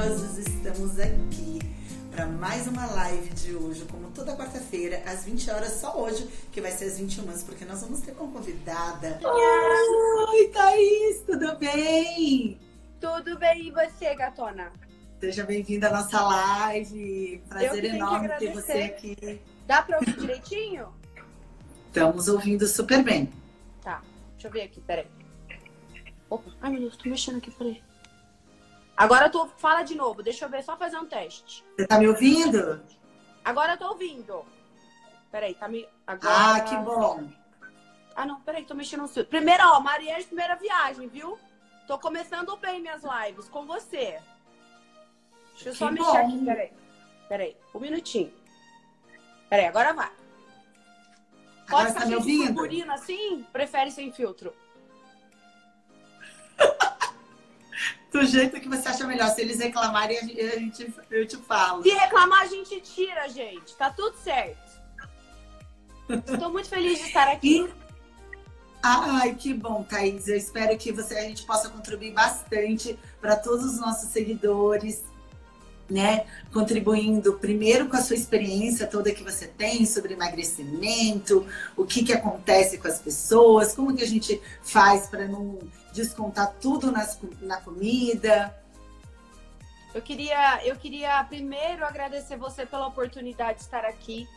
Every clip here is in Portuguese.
maravilhosos, estamos aqui para mais uma live de hoje, como toda quarta-feira, às 20 horas, só hoje, que vai ser às 21 horas, porque nós vamos ter como convidada. Oi, Thaís, tudo bem? Tudo bem, e você, gatona? Seja bem-vinda à nossa live. Prazer enorme ter você aqui. Dá para ouvir direitinho? Estamos ouvindo super bem. Tá, deixa eu ver aqui, peraí. Opa, ai meu Deus, tô mexendo aqui, peraí. Agora tu fala de novo, deixa eu ver, só fazer um teste. Você tá me ouvindo? Agora eu tô ouvindo. Peraí, tá me. Agora... Ah, que bom. Ah, não, peraí, tô mexendo no Primeira, ó, Mariana, primeira viagem, viu? Tô começando bem minhas lives com você. Deixa eu só que mexer bom. aqui, peraí. Peraí, um minutinho. Peraí, agora vai. Agora Pode você tá me ouvindo? purpurina assim? Prefere sem filtro? Do jeito que você acha melhor. Se eles reclamarem, a gente, eu te falo. Se reclamar, a gente tira, gente. Tá tudo certo. Estou muito feliz de estar aqui. E... Ai, que bom, Thaís. Eu espero que você, a gente possa contribuir bastante para todos os nossos seguidores, né? Contribuindo primeiro com a sua experiência toda que você tem sobre emagrecimento, o que, que acontece com as pessoas, como que a gente faz para não descontar tudo nas, na comida. Eu queria, eu queria primeiro agradecer você pela oportunidade de estar aqui.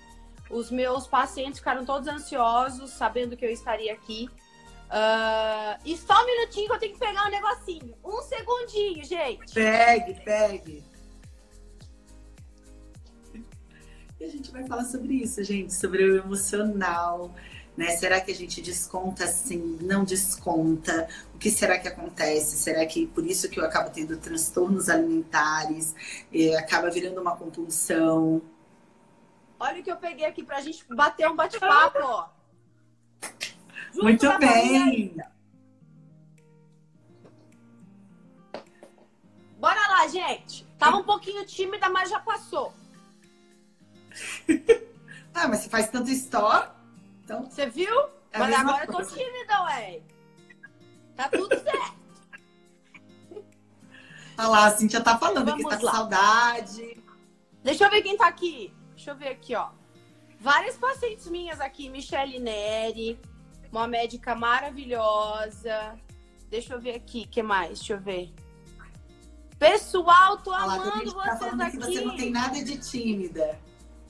Os meus pacientes ficaram todos ansiosos, sabendo que eu estaria aqui. Ah, e só um minutinho que eu tenho que pegar um negocinho. Um segundinho, gente. Pegue, pegue. E a gente vai falar sobre isso, gente, sobre o emocional, né? Será que a gente desconta sim? Não desconta? O que será que acontece? Será que por isso que eu acabo tendo transtornos alimentares? eh, acaba virando uma compulsão? Olha o que eu peguei aqui pra gente bater um bate-papo, Muito bem! Bora lá, gente. Tava um pouquinho tímida, mas já passou. Ah, mas você faz tanto store, então Você viu? É mas agora eu tô coisa. tímida, ué. Tá tudo certo. Olha lá, a Cintia tá falando que Vamos tá com lá. saudade. Deixa eu ver quem tá aqui. Deixa eu ver aqui, ó. Várias pacientes minhas aqui. Michele Neri, uma médica maravilhosa. Deixa eu ver aqui, o que mais? Deixa eu ver. Pessoal, tô Olha lá, amando que tá vocês falando aqui. que você não tem nada de tímida.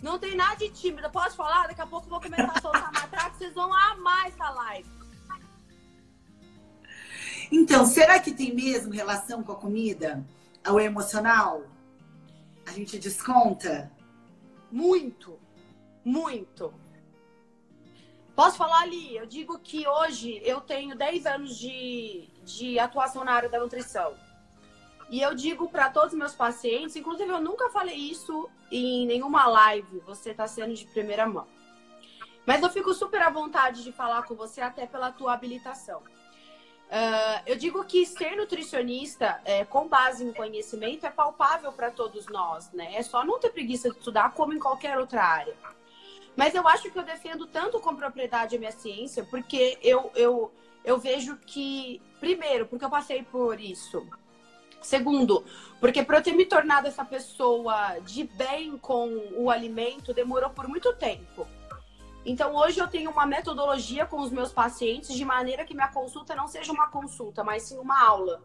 Não tem nada de tímida. Posso falar? Daqui a pouco eu vou começar a soltar matraca. Vocês vão amar essa live. Então, será que tem mesmo relação com a comida? O emocional? A gente desconta? Muito. Muito. Posso falar ali? Eu digo que hoje eu tenho 10 anos de, de atuação na área da nutrição. E eu digo para todos os meus pacientes, inclusive eu nunca falei isso em nenhuma live, você está sendo de primeira mão. Mas eu fico super à vontade de falar com você, até pela tua habilitação. Ah, eu digo que ser nutricionista, é, com base em conhecimento, é palpável para todos nós, né? É só não ter preguiça de estudar, como em qualquer outra área. Mas eu acho que eu defendo tanto com propriedade a minha ciência, porque eu, eu, eu vejo que, primeiro, porque eu passei por isso. Segundo, porque para eu ter me tornado essa pessoa de bem com o alimento, demorou por muito tempo. Então, hoje eu tenho uma metodologia com os meus pacientes de maneira que minha consulta não seja uma consulta, mas sim uma aula.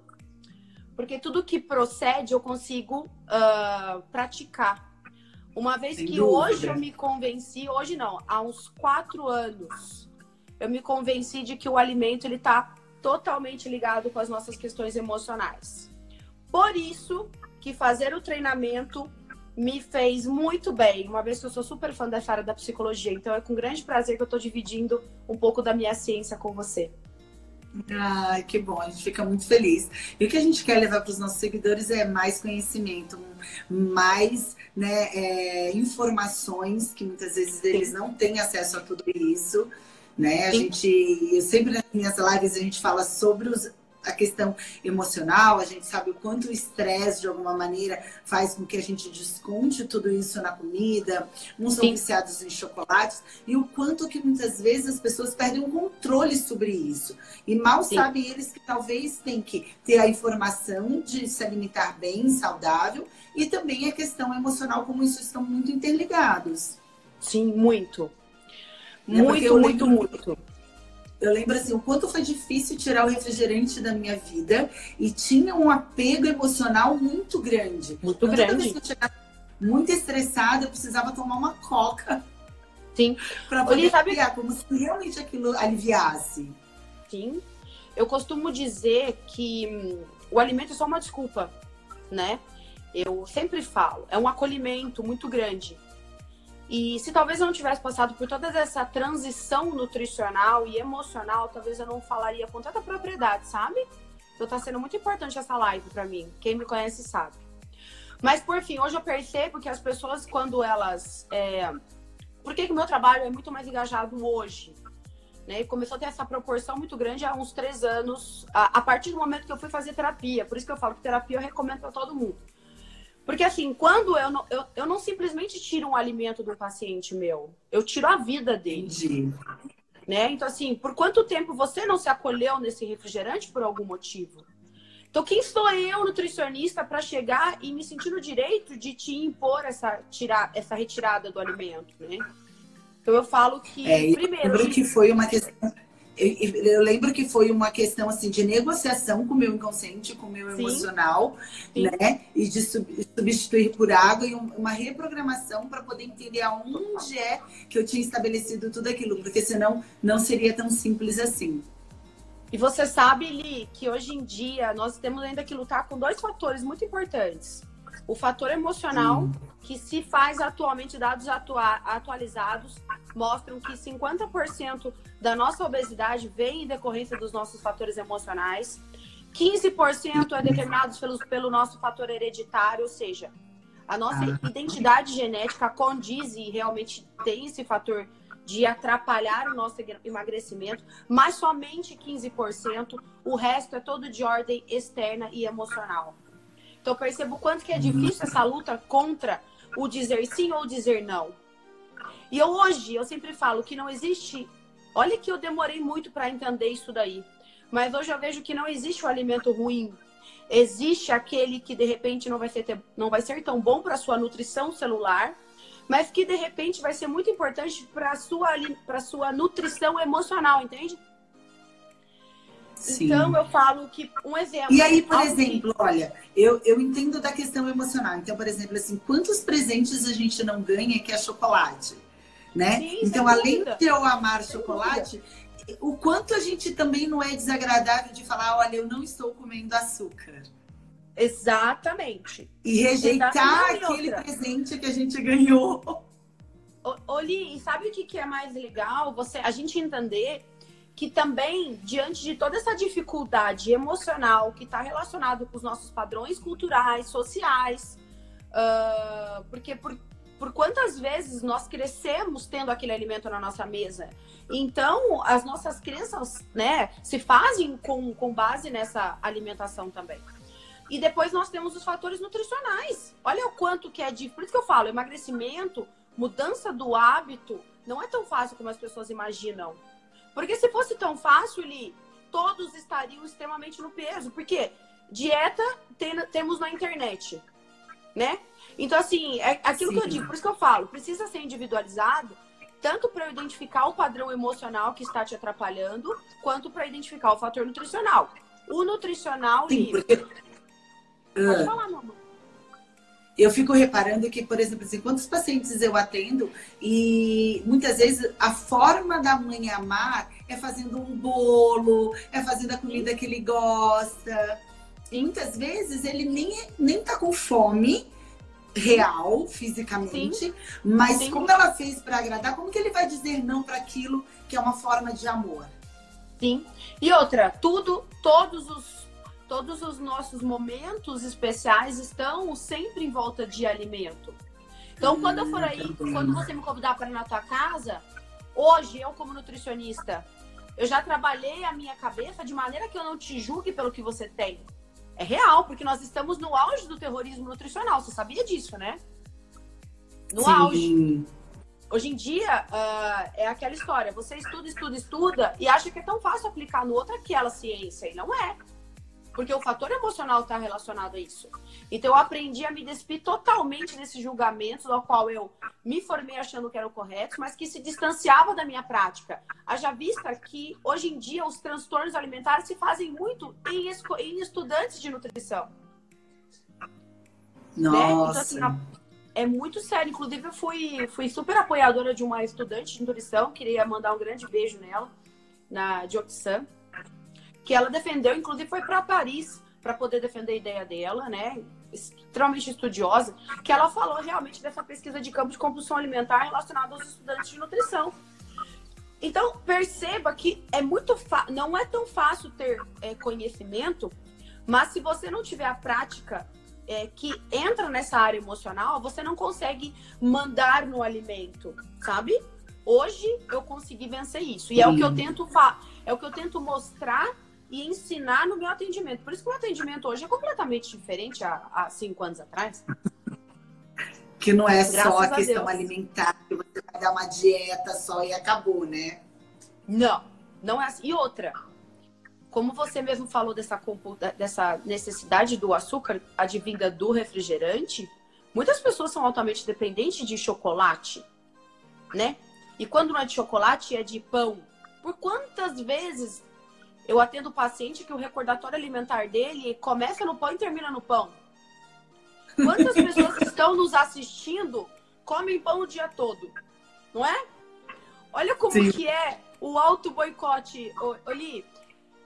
Porque tudo que procede eu consigo ah, praticar. Uma vez Sem que dúvida. hoje eu me convenci, hoje não, há uns quatro anos, eu me convenci de que o alimento ele está totalmente ligado com as nossas questões emocionais. Por isso que fazer o treinamento me fez muito bem, uma vez que eu sou super fã dessa área da psicologia. Então é com grande prazer que eu estou dividindo um pouco da minha ciência com você. Ai, que bom, a gente fica muito feliz. E o que a gente quer levar para os nossos seguidores é mais conhecimento, mais né, é, informações, que muitas vezes eles não têm acesso a tudo isso. Né? A Sim. gente, eu sempre nas minhas lives a gente fala sobre os, a questão emocional, a gente sabe o quanto o estresse, de alguma maneira, faz com que a gente desconte tudo isso na comida. Uns são viciados em chocolates, e o quanto que muitas vezes as pessoas perdem o controle sobre isso. E mal Sim. sabem eles que talvez tem que ter a informação de se alimentar bem, saudável, e também a questão emocional, como isso estão muito interligados. Sim, muito. Né? Muito, muito, muito. Eu lembro assim, o quanto foi difícil tirar o refrigerante da minha vida e tinha um apego emocional muito grande. Muito então, grande. Toda vez que eu muito estressada, eu precisava tomar uma coca. Sim. Pra poder sabe... como se realmente aquilo aliviasse. Sim. Eu costumo dizer que hum, o alimento é só uma desculpa, né? Eu sempre falo, é um acolhimento muito grande. E se talvez eu não tivesse passado por toda essa transição nutricional e emocional, talvez eu não falaria com tanta propriedade, sabe? Então tá sendo muito importante essa live para mim. Quem me conhece sabe. Mas por fim, hoje eu percebo que as pessoas, quando elas. É... Por que, o meu trabalho é muito mais engajado hoje? Né? Começou a ter essa proporção muito grande há uns três anos, a, a partir do momento que eu fui fazer terapia. Por isso que eu falo que terapia eu recomendo para todo mundo. Porque assim, quando eu não, eu, eu não simplesmente tiro um alimento do paciente meu, eu tiro a vida dele. Entendi. Né? Então, assim, por quanto tempo você não se acolheu nesse refrigerante por algum motivo? Então, quem sou eu, nutricionista, para chegar e me sentir no direito de te impor essa, tirar, essa retirada do alimento, né? Então, eu falo que, é, primeiro... Eu que foi uma questão eu, eu, lembro que foi uma questão assim de negociação com o meu inconsciente, com o meu Sim. emocional, Sim. né? E de substituir por água e uma reprogramação para poder entender aonde é que eu tinha estabelecido tudo aquilo, porque senão não seria tão simples assim. E você sabe, Li, que hoje em dia nós temos ainda que lutar com dois fatores muito importantes. O fator emocional, Sim. Que se faz atualmente, dados atua atualizados mostram que 50% da nossa obesidade vem em decorrência dos nossos fatores emocionais, 15% é determinados pelo, pelo nosso fator hereditário, ou seja, a nossa ah. identidade genética condiz e realmente tem esse fator de atrapalhar o nosso emagrecimento, mas somente 15%, o resto é todo de ordem externa e emocional. Então percebo o quanto que é difícil essa luta contra o dizer sim ou dizer não. E eu hoje, eu sempre falo que não existe. Olha que eu demorei muito para entender isso daí. Mas hoje eu vejo que não existe o alimento ruim. Existe aquele que de repente não vai ser, não vai ser tão bom para sua nutrição celular, mas que de repente vai ser muito importante para sua para sua nutrição emocional, entende? Sim. Então eu falo que um exemplo. E aí, por exemplo, que... olha, eu, eu entendo da questão emocional. Então, por exemplo, assim, quantos presentes a gente não ganha que é chocolate? Né? Sim, então, além de eu amar sem chocolate, dúvida. o quanto a gente também não é desagradável de falar, olha, eu não estou comendo açúcar. Exatamente. E rejeitar Exatamente aquele presente que a gente ganhou. Oli, e sabe o que, que é mais legal? Você, a gente entender que também, diante de toda essa dificuldade emocional que está relacionado com os nossos padrões culturais, sociais, uh, porque por, por quantas vezes nós crescemos tendo aquele alimento na nossa mesa? Então, as nossas crenças né, se fazem com, com base nessa alimentação também. E depois nós temos os fatores nutricionais. Olha o quanto que é difícil. Por isso que eu falo, emagrecimento, mudança do hábito, não é tão fácil como as pessoas imaginam. Porque se fosse tão fácil, Li, todos estariam extremamente no peso. Porque dieta tem, temos na internet, né? Então, assim, é aquilo Sim. que eu digo, por isso que eu falo, precisa ser individualizado, tanto para identificar o padrão emocional que está te atrapalhando, quanto para identificar o fator nutricional. O nutricional. Sim, porque... Pode uh, falar, mamãe eu fico reparando que, por exemplo, assim, quantos pacientes eu atendo e muitas vezes a forma da mãe amar é fazendo um bolo, é fazendo a comida que ele gosta. E muitas vezes ele nem, nem tá com fome real, fisicamente, Sim. mas Sim. como ela fez para agradar, como que ele vai dizer não para aquilo que é uma forma de amor? Sim. E outra, tudo, todos os todos os nossos momentos especiais estão sempre em volta de alimento. Então, hum, quando eu for aí, quando você me convidar para ir na tua casa, hoje eu como nutricionista, Eu já trabalhei a minha cabeça de maneira que eu não te julgue pelo que você tem. É real, porque nós estamos no auge do terrorismo nutricional. Você sabia disso, né? No Sim. auge. Hoje em dia, uh, é aquela história. Você estuda, estuda, estuda e acha que é tão fácil aplicar no outro aquela ciência. E não é. Porque o fator emocional está relacionado a isso. Então eu aprendi a me despir totalmente desses julgamentos, ao qual eu me formei achando que eram corretos, mas que se distanciava da minha prática. Haja vista que hoje em dia os transtornos alimentares se fazem muito em, em estudantes de nutrição. Nossa. Né? Então, assim, é muito sério. Inclusive, eu fui, fui super apoiadora de uma estudante de nutrição, queria mandar um grande beijo nela, na Dioxan que ela defendeu, inclusive foi para Paris para poder defender a ideia dela, né? Extremamente estudiosa, que ela falou realmente dessa pesquisa de campo de compulsão alimentar relacionada aos estudantes de nutrição. Então, perceba que é muito não é tão fácil ter é, conhecimento, mas se você não tiver a prática é, que entra nessa área emocional, você não consegue mandar no alimento, sabe? Hoje eu consegui vencer isso. E é o que eu tento é o que eu tento mostrar e ensinar no meu atendimento. Por isso que o atendimento hoje é completamente diferente há, há cinco anos atrás. Que não é Graças só a questão a alimentar, que você vai dar uma dieta só e acabou, né? Não, não é assim. E outra, como você mesmo falou dessa, dessa necessidade do açúcar advinda do refrigerante, muitas pessoas são altamente dependentes de chocolate, né? E quando não é de chocolate, é de pão. Por quantas vezes eu atendo o paciente que o recordatório alimentar dele começa no pão e termina no pão. Quantas pessoas que estão nos assistindo comem pão o dia todo? Não é? Olha como Sim. que é o auto boicote, Oli.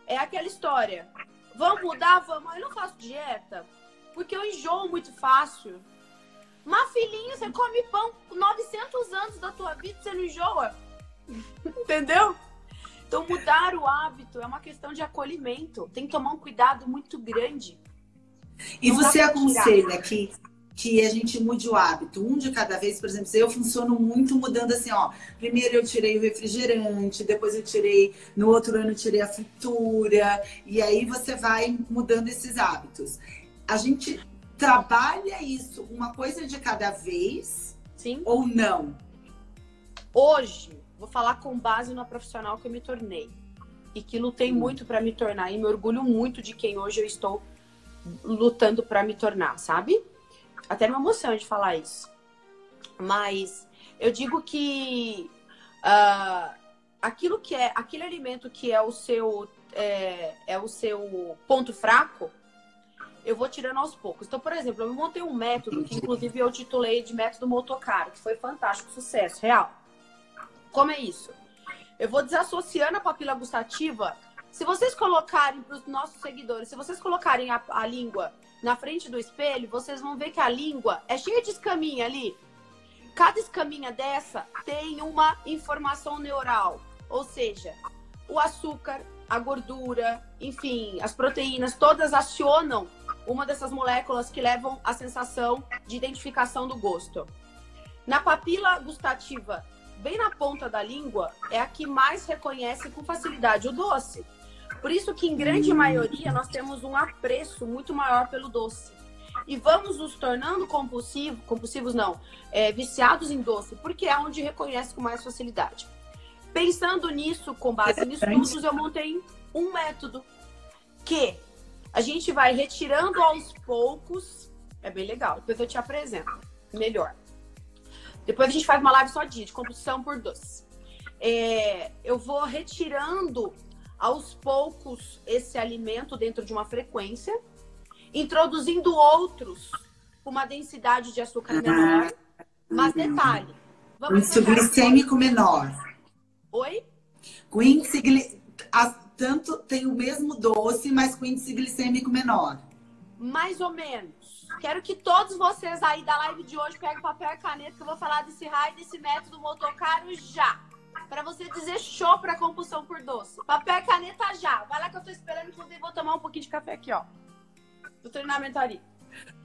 É aquela história. Vamos mudar? Vamos. Eu não faço dieta porque eu enjoo muito fácil. Mas, filhinho, você come pão 900 anos da tua vida, você não enjoa? Entendeu? Então, mudar o hábito é uma questão de acolhimento. Tem que tomar um cuidado muito grande. E Não você aconselha que, que a gente mude o hábito, um de cada vez, por exemplo, eu funciono muito mudando assim, ó. Primeiro eu tirei o refrigerante, depois eu tirei, no outro ano eu tirei a fritura, e aí você vai mudando esses hábitos. A gente trabalha isso uma coisa de cada vez Sim. ou não? Hoje, vou falar com base na profissional que eu me tornei e que lutei hum. muito para me tornar e me orgulho muito de quem hoje eu estou lutando para me tornar, sabe? Até me emociona de falar isso. Mas eu digo que uh, aquilo que é aquele alimento que é o seu é, é, o seu ponto fraco, eu vou tirando aos poucos. Então, por exemplo, eu montei um método que inclusive eu titulei de método motocaro, que foi fantástico, sucesso real. Como é isso? Eu vou desassociando a papila gustativa. Se vocês colocarem para os nossos seguidores, se vocês colocarem a, a língua na frente do espelho, vocês vão ver que a língua é cheia de escaminha ali. Cada escaminha dessa tem uma informação neural, ou seja, o açúcar, a gordura, enfim, as proteínas, todas acionam uma dessas moléculas que levam a sensação de identificação do gosto. Na papila gustativa bem na ponta da língua, é a que mais reconhece com facilidade o doce. Por isso que, em grande hum. maioria, nós temos um apreço muito maior pelo doce. E vamos nos tornando compulsivos, compulsivos não, é, viciados em doce, porque é onde reconhece com mais facilidade. Pensando nisso, com base em estudos, eu montei um método que a gente vai retirando aos poucos. É bem legal, depois eu te apresento melhor. Depois a gente faz uma live só de, de compulsão por doce. É, eu vou retirando aos poucos esse alimento dentro de uma frequência, introduzindo outros com uma densidade de açúcar menor. Mas detalhe. Vamos índice glicêmico menor. Oi? Com índice tanto tem o mesmo doce, mas com índice glicêmico menor. Mais ou menos. Quero que todos vocês aí da live de hoje peguem papel e caneta, que eu vou falar desse raio, desse método motocaro já. Pra você dizer show pra compulsão por doce. Papel e caneta já. Vai lá que eu tô esperando, inclusive vou tomar um pouquinho de café aqui, ó. Do treinamento ali.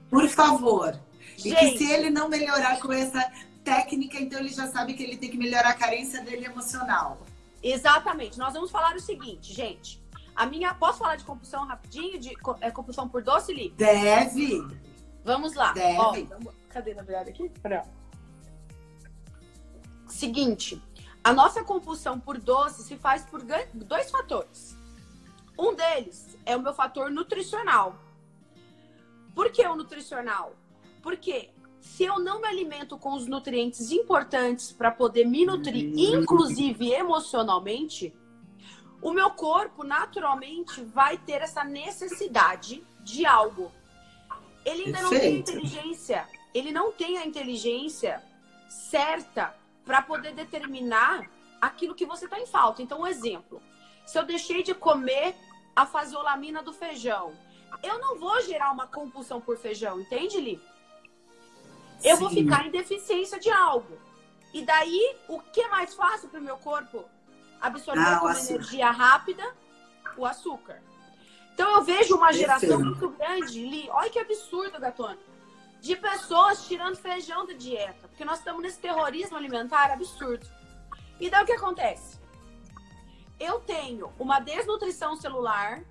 Por favor. Gente, e que se ele não melhorar com essa técnica, então ele já sabe que ele tem que melhorar a carência dele emocional. Exatamente. Nós vamos falar o seguinte, gente. A minha. Posso falar de compulsão rapidinho? De é, compulsão por doce, Li? Deve. Vamos lá. Deve. Ó, cadê na verdade aqui? Seguinte. A nossa compulsão por doce se faz por dois fatores. Um deles é o meu fator nutricional. Por que o nutricional? Porque se eu não me alimento com os nutrientes importantes para poder me nutrir, inclusive emocionalmente, o meu corpo naturalmente vai ter essa necessidade de algo. Ele ainda Perfeito. não tem inteligência, ele não tem a inteligência certa para poder determinar aquilo que você está em falta. Então, um exemplo: se eu deixei de comer a fasolamina do feijão, eu não vou gerar uma compulsão por feijão, entende, Li? Eu Sim. vou ficar em deficiência de algo. E daí, o que é mais fácil para o meu corpo? Absorver ah, com energia rápida o açúcar. Então eu vejo uma geração muito grande, Li. Olha que absurdo, Gatona. De pessoas tirando feijão da dieta. Porque nós estamos nesse terrorismo alimentar absurdo. E daí o que acontece? Eu tenho uma desnutrição celular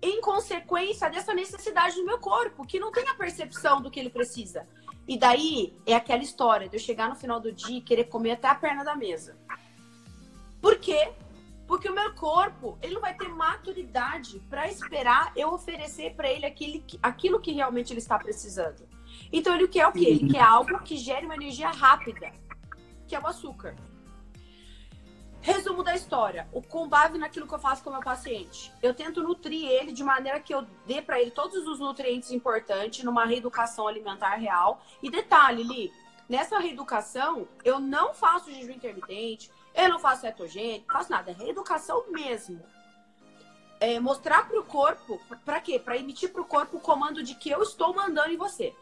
em consequência dessa necessidade do meu corpo, que não tem a percepção do que ele precisa. E daí é aquela história de eu chegar no final do dia e querer comer até a perna da mesa. Por quê? Porque o meu corpo, ele não vai ter maturidade para esperar eu oferecer para ele aquele, aquilo que realmente ele está precisando. Então ele quer o quê? Ele quer algo que gere uma energia rápida, que é o açúcar. Resumo da história. O com base naquilo que eu faço com o meu paciente. Eu tento nutrir ele de maneira que eu dê para ele todos os nutrientes importantes numa reeducação alimentar real. E detalhe, Li, nessa reeducação, eu não faço jejum intermitente, eu não faço cetogênico, faço nada. É reeducação mesmo. É mostrar para o corpo, para quê? Para emitir para o corpo o comando de que eu estou mandando em você.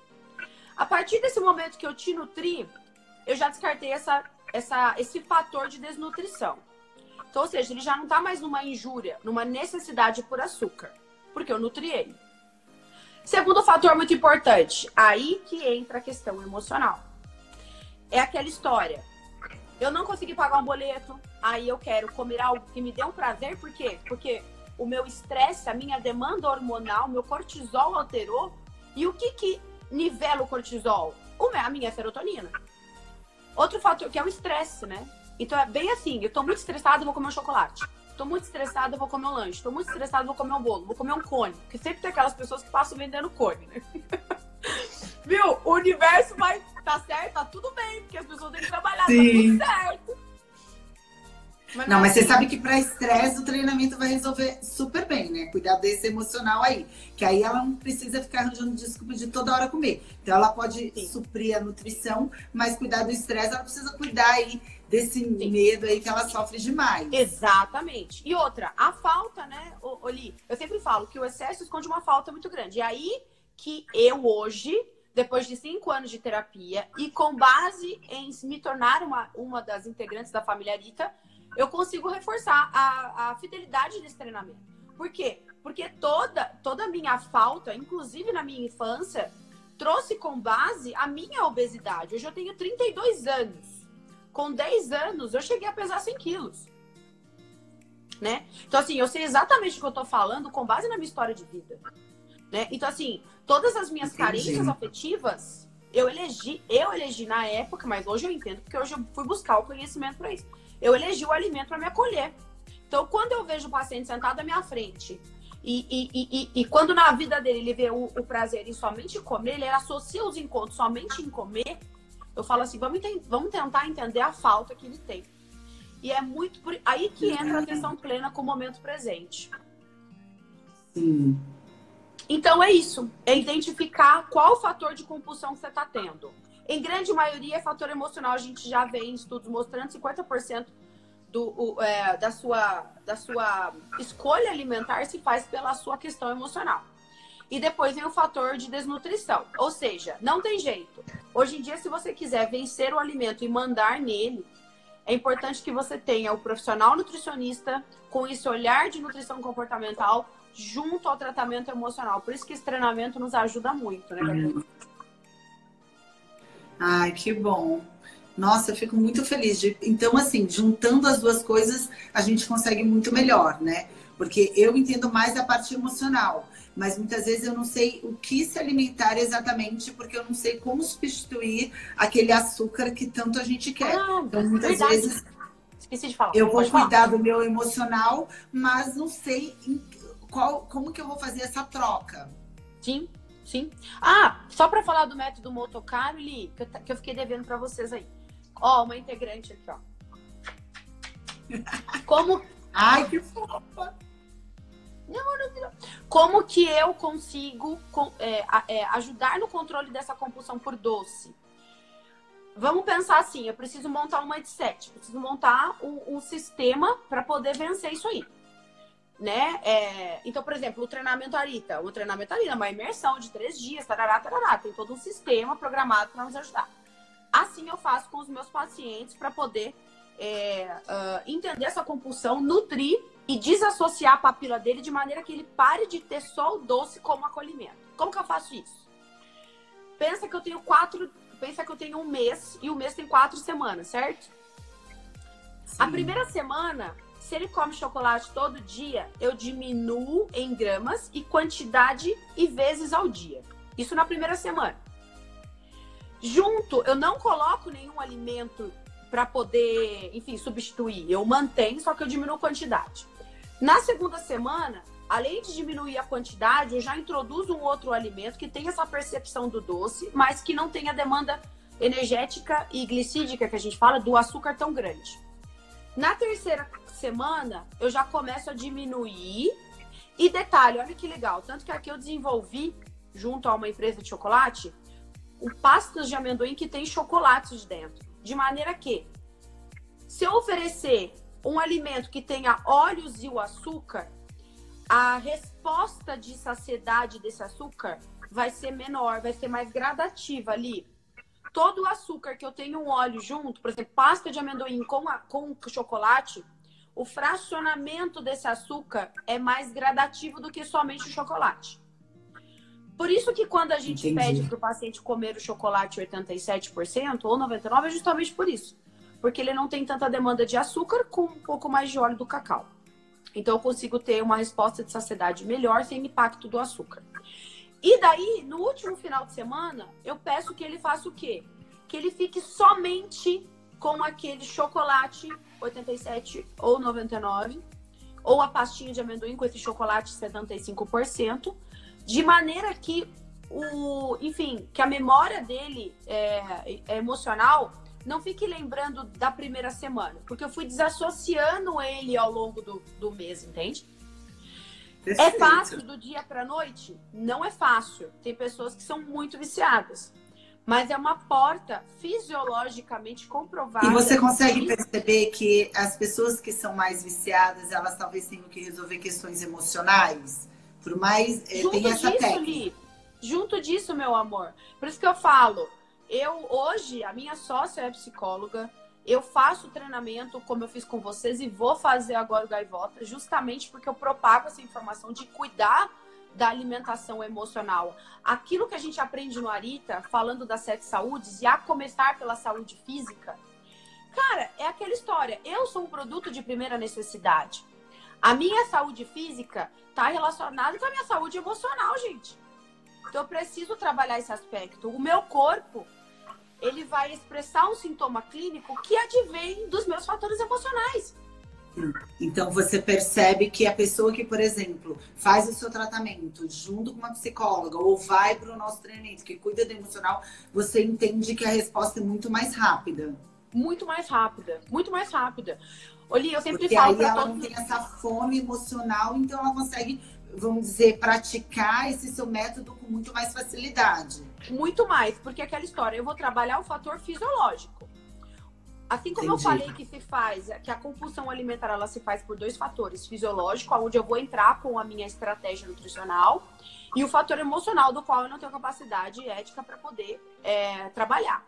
A partir desse momento que eu te nutri, eu já descartei essa essa, esse fator de desnutrição. Então, ou seja, ele já não está mais numa injúria, numa necessidade por açúcar, porque eu nutri ele. Segundo fator muito importante, aí que entra a questão emocional. É aquela história. Eu não consegui pagar um boleto, aí eu quero comer algo que me dê um prazer, por quê? Porque o meu estresse, a minha demanda hormonal, meu cortisol alterou. E o que que nivela o cortisol? A minha serotonina. Outro fator que é o estresse, né? Então é bem assim, eu tô muito estressada, vou comer um chocolate. Tô muito estressada, vou comer um lanche. Tô muito estressada, vou comer um bolo. Vou comer um cone. Porque sempre tem aquelas pessoas que passam vendendo cone, né? Viu? O universo vai. Tá certo? Tá tudo bem, porque as pessoas têm que trabalhar, Sim. tá tudo certo. Mas não, mas você sabe que para estresse o treinamento vai resolver super bem, né? Cuidar desse emocional aí. Que aí ela não precisa ficar arranjando desculpa de toda hora comer. Então ela pode Sim. suprir a nutrição, mas cuidar do estresse, ela precisa cuidar aí desse Sim. medo aí que ela sofre demais. Exatamente. E outra, a falta, né, Oli? Eu sempre falo que o excesso esconde uma falta muito grande. E aí que eu hoje depois de cinco anos de terapia e com base em me tornar uma, uma das integrantes da família Rita, eu consigo reforçar a, a fidelidade desse treinamento. Por quê? Porque toda, toda a minha falta, inclusive na minha infância, trouxe com base a minha obesidade. Hoje eu tenho 32 anos. Com 10 anos, eu cheguei a pesar 100 quilos. Né? Então, assim, eu sei exatamente o que eu tô falando com base na minha história de vida. Né? Então, assim, todas as minhas Entendi. carências afetivas, eu elegi, eu elegi na época, mas hoje eu entendo, porque hoje eu fui buscar o conhecimento para isso eu elegi o alimento para me acolher. Então, quando eu vejo o paciente sentado à minha frente e, e, e, e quando na vida dele ele vê o, o, prazer em somente comer, ele associa os encontros somente em comer, eu falo assim, vamos, vamos tentar entender a falta que ele tem. E é muito por aí que entra a atenção plena com o momento presente. Sim. Então é isso, é identificar qual fator de compulsão você está tendo. Em grande maioria é fator emocional. A gente já vê em estudos mostrando 50% do, o, é, da, sua, da sua escolha alimentar se faz pela sua questão emocional. E depois vem o fator de desnutrição. Ou seja, não tem jeito. Hoje em dia, se você quiser vencer o alimento e mandar nele, é importante que você tenha o profissional nutricionista com esse olhar de nutrição comportamental junto ao tratamento emocional. Por isso que esse treinamento nos ajuda muito, né, Gabriela? Ai, que bom. Nossa, eu fico muito feliz. De... Então, assim, juntando as duas coisas, a gente consegue muito melhor, né? Porque eu entendo mais a parte emocional, mas muitas vezes eu não sei o que se alimentar exatamente, porque eu não sei como substituir aquele açúcar que tanto a gente quer. Ah, então, muitas verdade. vezes. Esqueci de falar. Eu vou cuidar do meu emocional, mas não sei qual, como que eu vou fazer essa troca. Sim, sim. Ah, só para falar do método Motocaro, Li, que eu, que eu fiquei devendo para vocês aí. Ó, uma integrante aqui, ó. Como. Ai, que fofa! Como que eu consigo é, é, ajudar no controle dessa compulsão por doce? Vamos pensar assim, eu preciso montar um mindset, preciso montar um, um sistema para poder vencer isso aí. Né? É, então, por exemplo, o treinamento Arita. O treinamento Arita é uma imersão de três dias, tarará, tarará. Tem todo um sistema programado para nos ajudar. Assim eu faço com os meus pacientes para poder é, uh, entender essa compulsão, nutrir e desassociar a papila dele de maneira que ele pare de ter só o doce como acolhimento. Como que eu faço isso? Pensa que eu tenho quatro, pensa que eu tenho um mês e o mês tem quatro semanas, certo? Sim. A primeira semana, se ele come chocolate todo dia, eu diminuo em gramas e quantidade e vezes ao dia. Isso na primeira semana. Junto, eu não coloco nenhum alimento para poder, enfim, substituir. Eu mantenho, só que eu diminuo a quantidade. Na segunda semana, além de diminuir a quantidade, eu já introduzo um outro alimento que tem essa percepção do doce, mas que não tem a demanda energética e glicídica que a gente fala do açúcar tão grande. Na terceira semana, eu já começo a diminuir. E detalhe, olha que legal, tanto que aqui eu desenvolvi, junto a uma empresa de chocolate, o pastas de amendoim que tem chocolates dentro. De maneira que, se eu oferecer um alimento que tenha óleos e o açúcar, a resposta de saciedade desse açúcar vai ser menor, vai ser mais gradativa ali. Todo o açúcar que eu tenho um óleo junto, por exemplo, pasta de amendoim com, a, com chocolate, o fracionamento desse açúcar é mais gradativo do que somente o chocolate. Por isso que quando a gente Entendi. pede para o paciente comer o chocolate 87% ou 99%, é justamente por isso porque ele não tem tanta demanda de açúcar com um pouco mais de óleo do cacau. Então eu consigo ter uma resposta de saciedade melhor sem impacto do açúcar. E daí, no último final de semana, eu peço que ele faça o quê? Que ele fique somente com aquele chocolate 87 ou 99, ou a pastinha de amendoim com esse chocolate 75%, de maneira que o, enfim, que a memória dele é, é emocional não fique lembrando da primeira semana, porque eu fui desassociando ele ao longo do, do mês, entende? É fácil do dia para noite? Não é fácil. Tem pessoas que são muito viciadas. Mas é uma porta fisiologicamente comprovada. E você consegue perceber que as pessoas que são mais viciadas, elas talvez tenham que resolver questões emocionais? Por mais. Eh, Junto tem essa disso, técnica. Li, junto disso, meu amor. Por isso que eu falo, eu hoje, a minha sócia é psicóloga. Eu faço treinamento como eu fiz com vocês e vou fazer agora o Gaivota, justamente porque eu propago essa informação de cuidar da alimentação emocional. Aquilo que a gente aprende no Arita, falando das sete saúdes, e a começar pela saúde física, cara, é aquela história. Eu sou um produto de primeira necessidade. A minha saúde física está relacionada com a minha saúde emocional, gente. Então eu preciso trabalhar esse aspecto. O meu corpo ele vai expressar um sintoma clínico que advém dos meus fatores emocionais. Então você percebe que a pessoa que, por exemplo, faz o seu tratamento junto com uma psicóloga ou vai para o nosso treinamento que cuida do emocional, você entende que a resposta é muito mais rápida. Muito mais rápida, muito mais rápida. Oli, eu sempre Porque falo aí ela todos... não tem essa fome emocional, então ela consegue, vamos dizer, praticar esse seu método com muito mais facilidade. Muito mais, porque aquela história, eu vou trabalhar o fator fisiológico. Assim como Entendi. eu falei que se faz, que a compulsão alimentar ela se faz por dois fatores, fisiológico, onde eu vou entrar com a minha estratégia nutricional, e o fator emocional, do qual eu não tenho capacidade ética para poder é, trabalhar.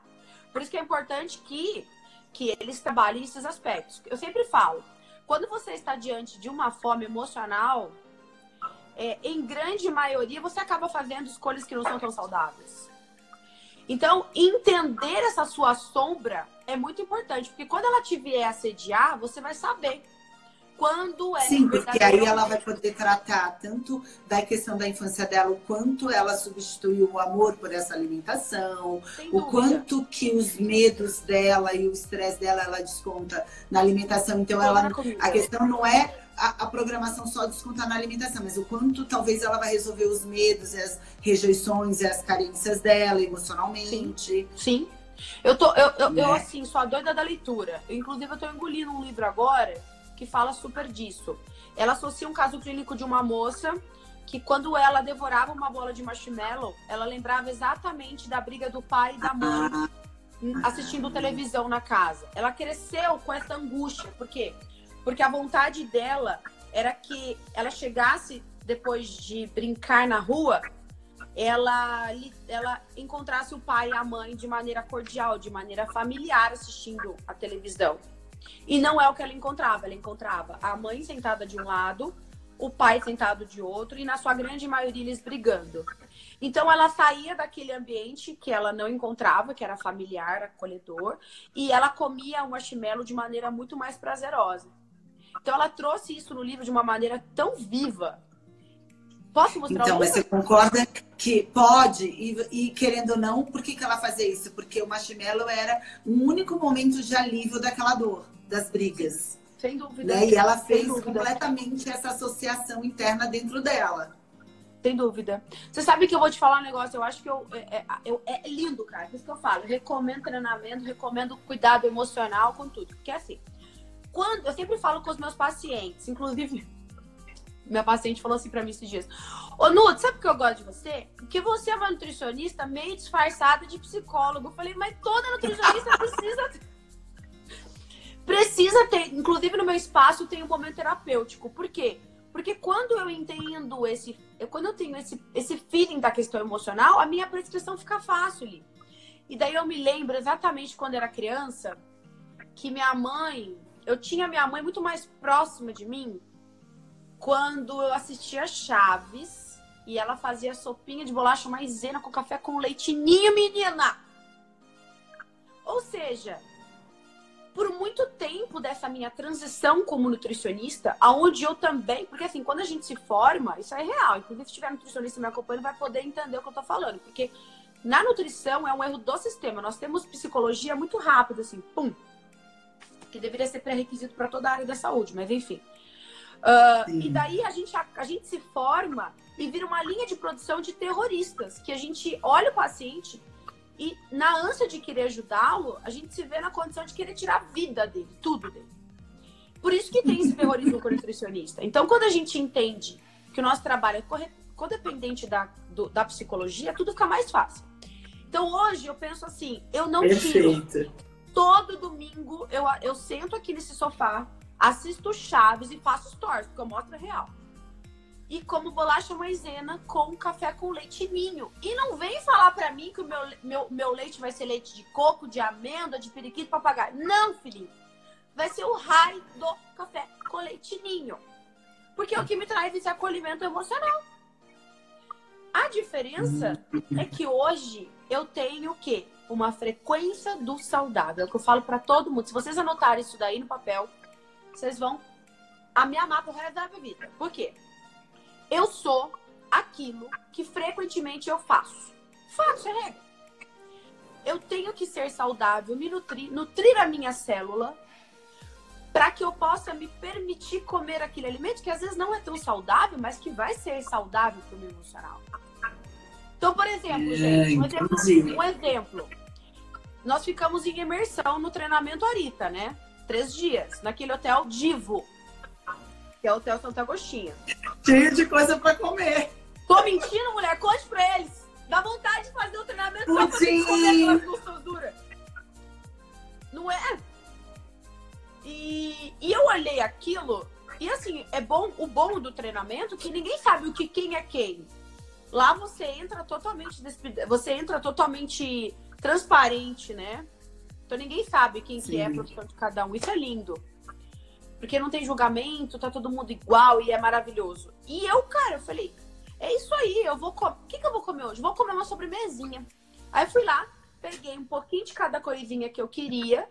Por isso que é importante que, que eles trabalhem esses aspectos. Eu sempre falo, quando você está diante de uma fome emocional, é, em grande maioria, você acaba fazendo escolhas que não são tão saudáveis. Então, entender essa sua sombra é muito importante, porque quando ela te vier assediar, você vai saber quando é. Sim, porque aí ela vai poder tratar tanto da questão da infância dela, o quanto ela substituiu o amor por essa alimentação, o quanto que os medos dela e o estresse dela ela desconta na alimentação. Então, ela, a questão não é a, a, programação só descontar na alimentação, mas o quanto talvez ela vai resolver os medos, as rejeições e as carências dela emocionalmente. Sim. Sim. Eu tô, eu, eu, né? eu, assim, sou a doida da leitura. Eu, inclusive, eu tô engolindo um livro agora que fala super disso. Ela associa um caso clínico de uma moça que quando ela devorava uma bola de marshmallow, ela lembrava exatamente da briga do pai e da mãe assistindo televisão na casa. Ela cresceu com essa angústia, por quê? Porque a vontade dela era que ela chegasse depois de brincar na rua, ela, ela encontrasse o pai e a mãe de maneira cordial, de maneira familiar assistindo a televisão. E não é o que ela encontrava. Ela encontrava a mãe sentada de um lado, o pai sentado de outro e, na sua grande maioria, eles brigando. Então, ela saía daquele ambiente que ela não encontrava, que era familiar, acolhedor, e ela comia o marshmallow de maneira muito mais prazerosa. Então ela trouxe isso no livro de uma maneira tão viva. Posso mostrar Então, você concorda que pode, e, e, querendo ou não, por que, que ela fazia isso? Porque o marshmallow era um único momento de alívio daquela dor, das brigas. Sem dúvida. Né? E ela fez completamente essa associação interna dentro dela. Sem dúvida. Você sabe que eu vou te falar um negócio, eu acho que eu, é, é, eu, é lindo, cara. Por isso que eu falo. Recomendo treinamento, recomendo cuidado emocional com tudo. Porque é assim, quando eu sempre falo com os meus pacientes, inclusive minha paciente falou assim para mim esses dias: Ô Nuto, sabe por que eu gosto de você? Porque você é uma nutricionista meio disfarçada de psicólogo. Eu falei, mas toda nutricionista precisa. precisa ter. Inclusive no meu espaço tem um momento terapêutico. Por quê? Porque quando eu entendo esse. Quando eu tenho esse, esse feeling da questão emocional, a minha prescrição fica fácil ali. E daí eu me lembro exatamente quando era criança que minha mãe eu tinha minha mãe muito mais próxima de mim quando eu assistia Chaves e ela fazia sopinha de bolacha maisena com café com leitinho, menina! Ou seja, por muito tempo dessa minha transição como nutricionista, aonde eu também, porque assim, quando a gente se forma, isso é real. Inclusive, se tiver nutricionista me acompanhando, vai poder entender o que eu tô falando. Porque na nutrição é um erro do sistema. Nós temos psicologia muito rápido, assim, pum, que deveria ser pré-requisito para toda a área da saúde, mas enfim. Uh, e daí a gente, a, a, gente se forma e vira uma linha de produção de terroristas, que a gente olha o paciente e, na ânsia de querer ajudá-lo, a gente se vê na condição de querer tirar a vida dele, tudo dele. Por isso que tem esse terrorismo com o nutricionista. Então, quando a gente entende que o nosso trabalho é codependente da, do, da psicologia, tudo fica mais fácil. Então, hoje eu penso assim, eu não Perfeito. tiro todo domingo eu, eu sento aqui nesse sofá, assisto Chaves e faço stories, porque eu mostro a real. E como bolacha maisena com café com leite ninho. E não vem falar para mim que o meu, meu, meu leite vai ser leite de coco, de amêndoa, de periquito, papagaio. Não, filhinho. Vai ser o raio do café com leite ninho. Porque é o que me traz esse acolhimento emocional. Diferença é que hoje eu tenho o quê? uma frequência do saudável. É que eu falo para todo mundo. Se vocês anotarem isso daí no papel, vocês vão a me amar pro resto da vida. Por quê? Eu sou aquilo que frequentemente eu faço. Faço, é regra. Eu tenho que ser saudável, me nutrir, nutrir a minha célula para que eu possa me permitir comer aquele alimento que às vezes não é tão saudável, mas que vai ser saudável para o meu emocional. Então, por exemplo, é, gente, um exemplo, um exemplo nós ficamos em imersão no treinamento Arita, né? Três dias, naquele hotel Divo, que é o Hotel Santo Agostinho. Cheio de coisa para comer. Tô mentindo, mulher? Conte pra eles. Dá vontade de fazer o treinamento Pudim. só pra gente comer aquelas gostosuras. Não é? E, e eu olhei aquilo, e assim, é bom o bom do treinamento que ninguém sabe o que quem é quem. Lá você entra totalmente você entra totalmente transparente, né? Então ninguém sabe quem que é a profissão de cada um. Isso é lindo. Porque não tem julgamento, tá todo mundo igual e é maravilhoso. E eu, cara, eu falei, é isso aí, eu vou comer. O que, que eu vou comer hoje? Vou comer uma sobremesinha. Aí eu fui lá, peguei um pouquinho de cada coisinha que eu queria.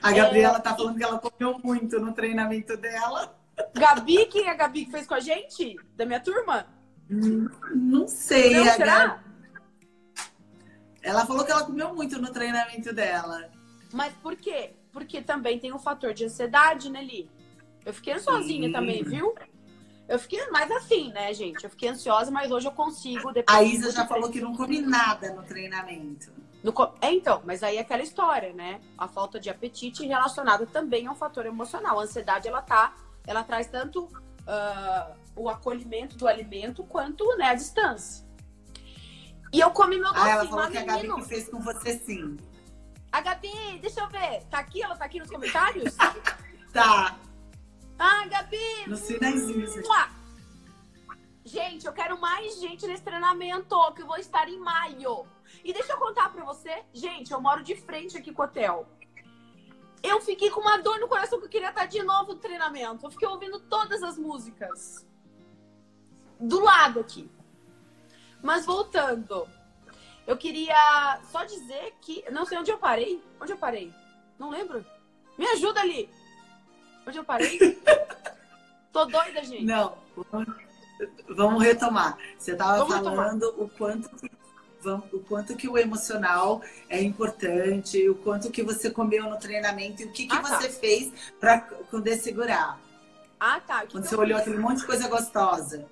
A Gabriela é... tá falando que ela comeu muito no treinamento dela. Gabi, quem é a Gabi que fez com a gente? Da minha turma? Não sei. Não, será? Ela falou que ela comeu muito no treinamento dela. Mas por quê? Porque também tem um fator de ansiedade, né, Li? Eu fiquei sozinha também, viu? Eu fiquei mais assim, né, gente? Eu fiquei ansiosa, mas hoje eu consigo. A Isa já falou que não come nada no treinamento. No... É, então, mas aí é aquela história, né? A falta de apetite relacionada também a um fator emocional. A ansiedade, ela tá, ela traz tanto uh, o acolhimento do alimento quanto né, a distância. E eu comi meu docinho, ah, ela falou que a Gabi que fez com você sim. A Gabi, deixa eu ver. Tá aqui? Ela tá aqui nos comentários? tá. Ah, Gabi! No sinaizinho. Gente, eu quero mais gente nesse treinamento, que eu vou estar em maio. E deixa eu contar pra você, gente, eu moro de frente aqui com o hotel. Eu fiquei com uma dor no coração que eu queria estar de novo no treinamento. Eu fiquei ouvindo todas as músicas. Do lado aqui. Mas voltando. Eu queria só dizer que. Não sei onde eu parei. Onde eu parei? Não lembro. Me ajuda ali. Onde eu parei? Tô doida, gente. Não. Vamos retomar. Você estava falando retomar. o quanto que, o quanto que o emocional é importante, o quanto que você comeu no treinamento e o que, que ah, tá. você fez para poder segurar. Ah, tá. Quando você olhou aquele monte de coisa gostosa.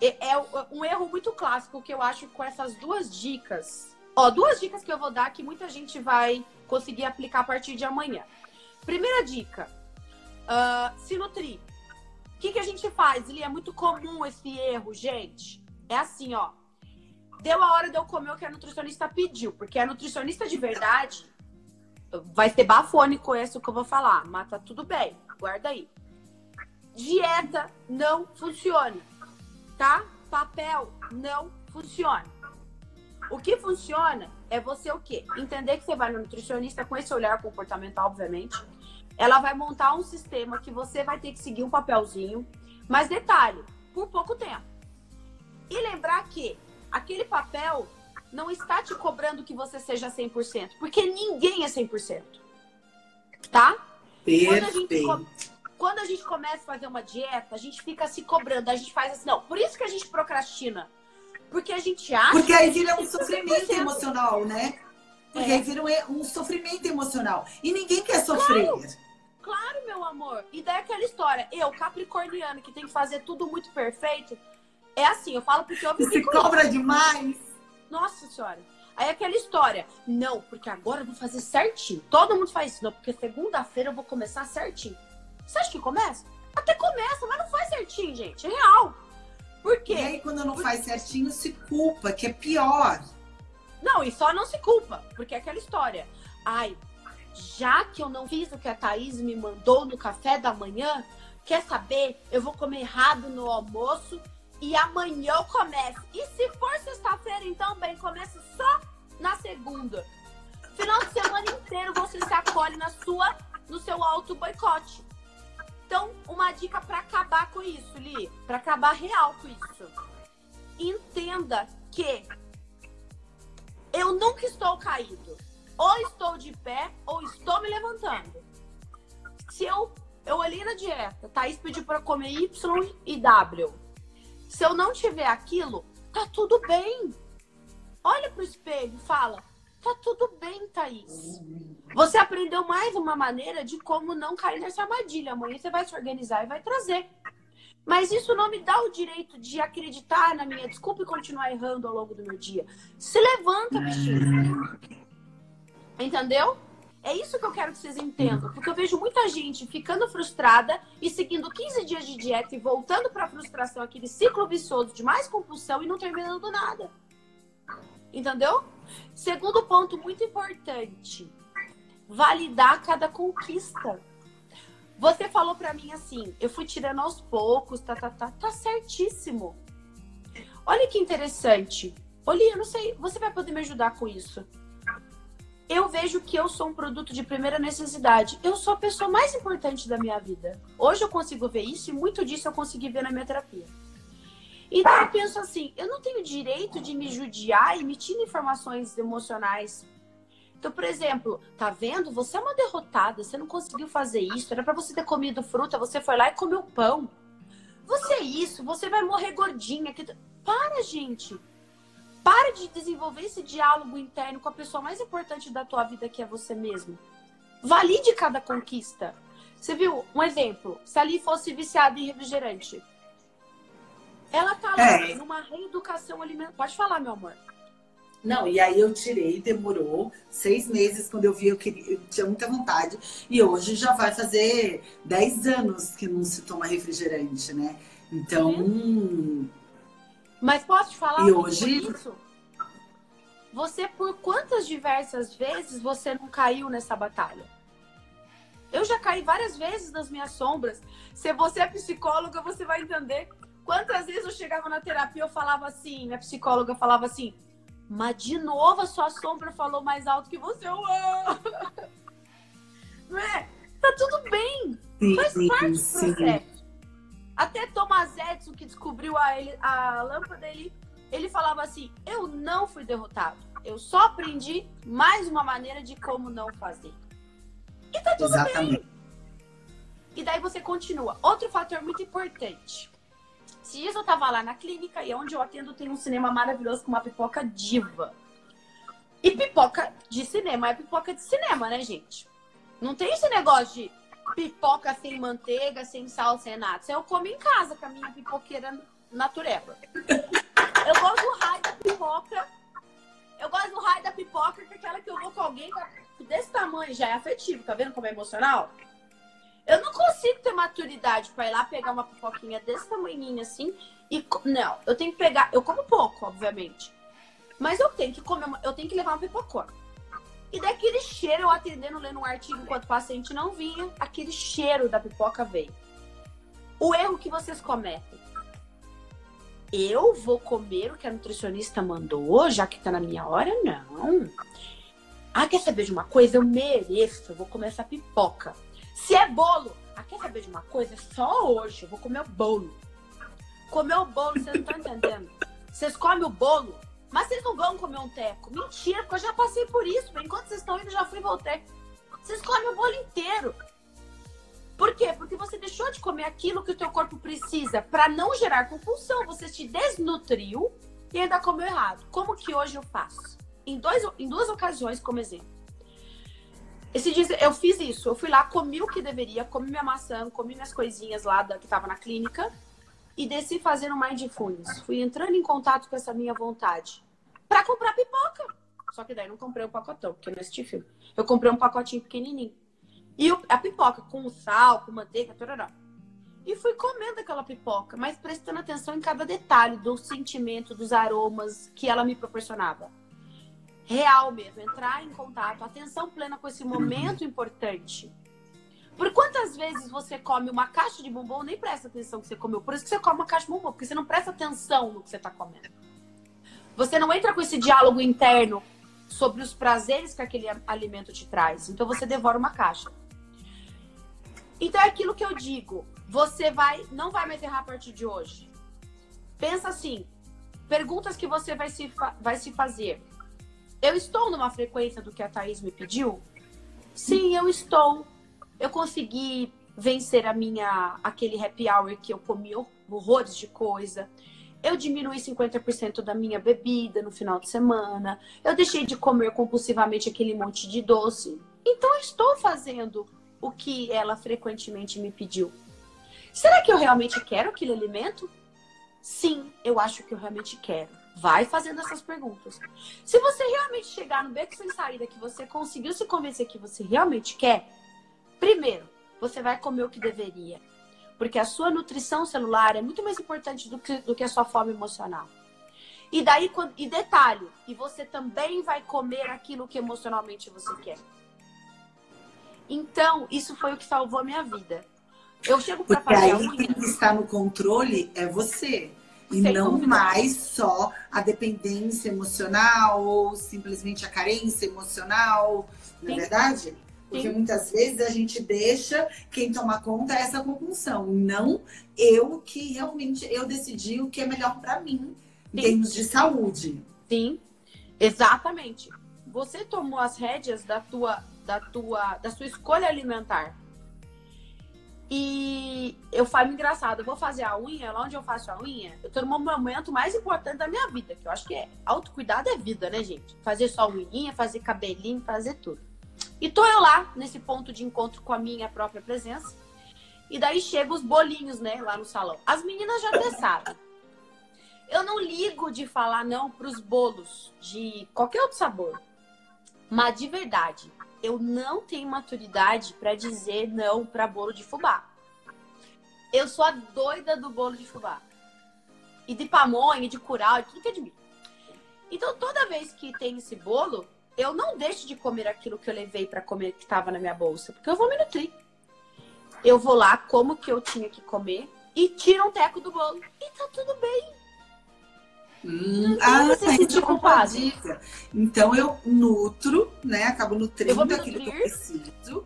É, é um erro muito clássico que eu acho com essas duas dicas. Ó, duas dicas que eu vou dar que muita gente vai conseguir aplicar a partir de amanhã. Primeira dica: uh, se nutrir. O que, que a gente faz? Ele é muito comum esse erro, gente. É assim, ó. Deu a hora de eu comer o que a nutricionista pediu, porque a nutricionista de verdade vai ser bafônico esse que eu vou falar, mas tá tudo bem, guarda aí. Dieta não funciona tá? Papel não funciona. O que funciona é você o quê? Entender que você vai no nutricionista com esse olhar comportamental, obviamente. Ela vai montar um sistema que você vai ter que seguir um papelzinho. Mas detalhe, por pouco tempo. E lembrar que aquele papel não está te cobrando que você seja 100%, porque ninguém é 100%. Tá? Perfeito. Quando a gente, quando a gente começa a fazer uma dieta, a gente fica se cobrando, a gente faz assim, não. Por isso que a gente procrastina. Porque a gente acha. Porque aí vira um sofrimento emocional, né? Porque é. aí vira um, um, sofrimento emocional. E ninguém quer sofrer. Claro. claro, meu amor. E daí aquela história, eu, capricorniano, que tem que fazer tudo muito perfeito. É assim, eu falo porque eu vivi Se cobra isso. demais. Nossa senhora. Aí aquela história, não, porque agora eu vou fazer certinho. Todo mundo faz isso, não, porque segunda-feira eu vou começar certinho. Você acha que começa? Até começa, mas não faz certinho, gente. É real. Por quê? E aí, quando não faz certinho, se culpa, que é pior. Não, e só não se culpa, porque é aquela história. Ai, já que eu não fiz o que a Thaís me mandou no café da manhã, quer saber? Eu vou comer errado no almoço e amanhã eu começo. E se for sexta-feira, então, bem, começa só na segunda. Final de semana inteiro você se acolhe na sua, no seu auto boicote. Então, uma dica para acabar com isso, Li, para acabar real com isso. Entenda que eu nunca estou caído. Ou estou de pé, ou estou me levantando. Se eu, eu olhei na dieta, Thaís pediu para comer Y e W. Se eu não tiver aquilo, tá tudo bem. Olha pro espelho e fala: Tá tudo bem, Thaís. Você aprendeu mais uma maneira de como não cair nessa armadilha. Amanhã você vai se organizar e vai trazer. Mas isso não me dá o direito de acreditar na minha desculpa e continuar errando ao longo do meu dia. Se levanta, bichinho. Entendeu? É isso que eu quero que vocês entendam. Porque eu vejo muita gente ficando frustrada e seguindo 15 dias de dieta e voltando para a frustração, aquele ciclo vicioso de mais compulsão e não terminando nada. Entendeu? Segundo ponto muito importante, validar cada conquista. Você falou para mim assim, eu fui tirando aos poucos, tá, tá, tá, tá certíssimo. Olha que interessante. Olha, eu não sei, você vai poder me ajudar com isso. Eu vejo que eu sou um produto de primeira necessidade. Eu sou a pessoa mais importante da minha vida. Hoje eu consigo ver isso e muito disso eu consegui ver na minha terapia. Então eu penso assim, eu não tenho direito de me judiar emitindo informações emocionais. Então, por exemplo, tá vendo? Você é uma derrotada, você não conseguiu fazer isso, era para você ter comido fruta, você foi lá e comeu pão. Você é isso, você vai morrer gordinha. Para, gente. Para de desenvolver esse diálogo interno com a pessoa mais importante da tua vida, que é você mesmo. Valide cada conquista. Você viu um exemplo? Se ali fosse viciada em refrigerante, ela tá lá é. numa reeducação alimentar. Pode falar, meu amor. Não, e aí eu tirei, demorou seis meses quando eu vi, eu, queria, eu tinha muita vontade. E hoje já vai fazer dez anos que não se toma refrigerante, né? Então. Uhum. Mas posso te falar? E hoje. Isso? Você, por quantas diversas vezes você não caiu nessa batalha? Eu já caí várias vezes nas minhas sombras. Se você é psicóloga, você vai entender. Quantas vezes eu chegava na terapia, eu falava assim, minha psicóloga falava assim, mas de novo a sua sombra falou mais alto que você. Eu Não é? Tá tudo bem. Sim, Faz parte do processo. Até Thomas Edison, que descobriu a, ele, a lâmpada, ele, ele falava assim: Eu não fui derrotado. Eu só aprendi mais uma maneira de como não fazer. E tá tudo Exatamente. bem. E daí você continua. Outro fator muito importante. Se isso eu tava lá na clínica e onde eu atendo tem um cinema maravilhoso com uma pipoca diva. E pipoca de cinema é pipoca de cinema, né, gente? Não tem esse negócio de pipoca sem manteiga, sem sal, sem nada. Isso eu como em casa com a minha pipoqueira natureba. Eu gosto do raio da pipoca. Eu gosto do raio da pipoca, que é aquela que eu vou com alguém desse tamanho, já é afetivo, tá vendo como é emocional? Eu não consigo ter maturidade para ir lá pegar uma pipoquinha desse tamanhinho assim e não, eu tenho que pegar, eu como pouco, obviamente. Mas eu tenho que comer, uma, eu tenho que levar uma pipocona. E daquele cheiro, eu atendendo, lendo um artigo enquanto o paciente não vinha, aquele cheiro da pipoca veio. O erro que vocês cometem. Eu vou comer o que a nutricionista mandou, já que tá na minha hora? Não. Ah, quer saber de uma coisa? Eu mereço, eu vou comer essa pipoca. Se é bolo, ah, quer saber de uma coisa? É só hoje eu vou comer o bolo. Comer o bolo, vocês não estão entendendo. Vocês comem o bolo, mas vocês não vão comer um teco. Mentira, porque eu já passei por isso. Enquanto vocês estão indo, já fui voltei. Vocês comem o bolo inteiro. Por quê? Porque você deixou de comer aquilo que o teu corpo precisa para não gerar compulsão. Você te desnutriu e ainda comeu errado. Como que hoje eu faço? Em, dois, em duas ocasiões, como exemplo. Esse dia eu fiz isso. Eu fui lá, comi o que deveria, comi minha maçã, comi minhas coisinhas lá da, que tava na clínica e desci fazendo mindfulness. Fui entrando em contato com essa minha vontade para comprar pipoca. Só que daí não comprei o um pacotão, porque não assisti filme. Eu comprei um pacotinho pequenininho. E a pipoca com sal, com manteiga, tarará. E fui comendo aquela pipoca, mas prestando atenção em cada detalhe do sentimento, dos aromas que ela me proporcionava real mesmo, entrar em contato, atenção plena com esse momento importante. Por quantas vezes você come uma caixa de bombom nem presta atenção que você comeu? Por isso que você come uma caixa de bombom, porque você não presta atenção no que você está comendo. Você não entra com esse diálogo interno sobre os prazeres que aquele alimento te traz. Então você devora uma caixa. Então é aquilo que eu digo. Você vai, não vai mais errar a partir de hoje. Pensa assim: perguntas que você vai se, vai se fazer. Eu estou numa frequência do que a Thaís me pediu? Sim, eu estou. Eu consegui vencer a minha aquele happy hour que eu comi horrores de coisa. Eu diminui 50% da minha bebida no final de semana. Eu deixei de comer compulsivamente aquele monte de doce. Então eu estou fazendo o que ela frequentemente me pediu. Será que eu realmente quero aquele alimento? Sim, eu acho que eu realmente quero. Vai fazendo essas perguntas. Se você realmente chegar no beco sem saída que você conseguiu se convencer que você realmente quer, primeiro, você vai comer o que deveria. Porque a sua nutrição celular é muito mais importante do que, do que a sua fome emocional. E daí, e detalhe, e você também vai comer aquilo que emocionalmente você quer. Então, isso foi o que salvou a minha vida. Eu chego para fazer aí, a unha. Quem está no controle é você. E Sem não dúvida. mais só a dependência emocional ou simplesmente a carência emocional, não é verdade? Porque Sim. muitas vezes a gente deixa quem toma conta essa compulsão, não eu que realmente eu decidi o que é melhor para mim Sim. em termos de saúde. Sim, exatamente. Você tomou as rédeas da tua, da tua, da sua escolha alimentar. E eu falo engraçado, eu vou fazer a unha, lá onde eu faço a unha, eu tô no momento mais importante da minha vida, que eu acho que é autocuidado é vida, né, gente? Fazer só unha, fazer cabelinho, fazer tudo. E tô eu lá, nesse ponto de encontro com a minha própria presença. E daí chegam os bolinhos, né, lá no salão. As meninas já até sabem. Eu não ligo de falar não pros bolos de qualquer outro sabor. Mas de verdade, eu não tenho maturidade para dizer não para bolo de fubá. Eu sou a doida do bolo de fubá. E de pamonha, e de curau, e tudo que é de mim. Então, toda vez que tem esse bolo, eu não deixo de comer aquilo que eu levei para comer que estava na minha bolsa, porque eu vou me nutrir. Eu vou lá, como que eu tinha que comer e tiro um teco do bolo. E tá tudo bem. Hum, ah, você se sentir culpado. Então eu nutro, né? Acabo nutrindo aquilo que eu preciso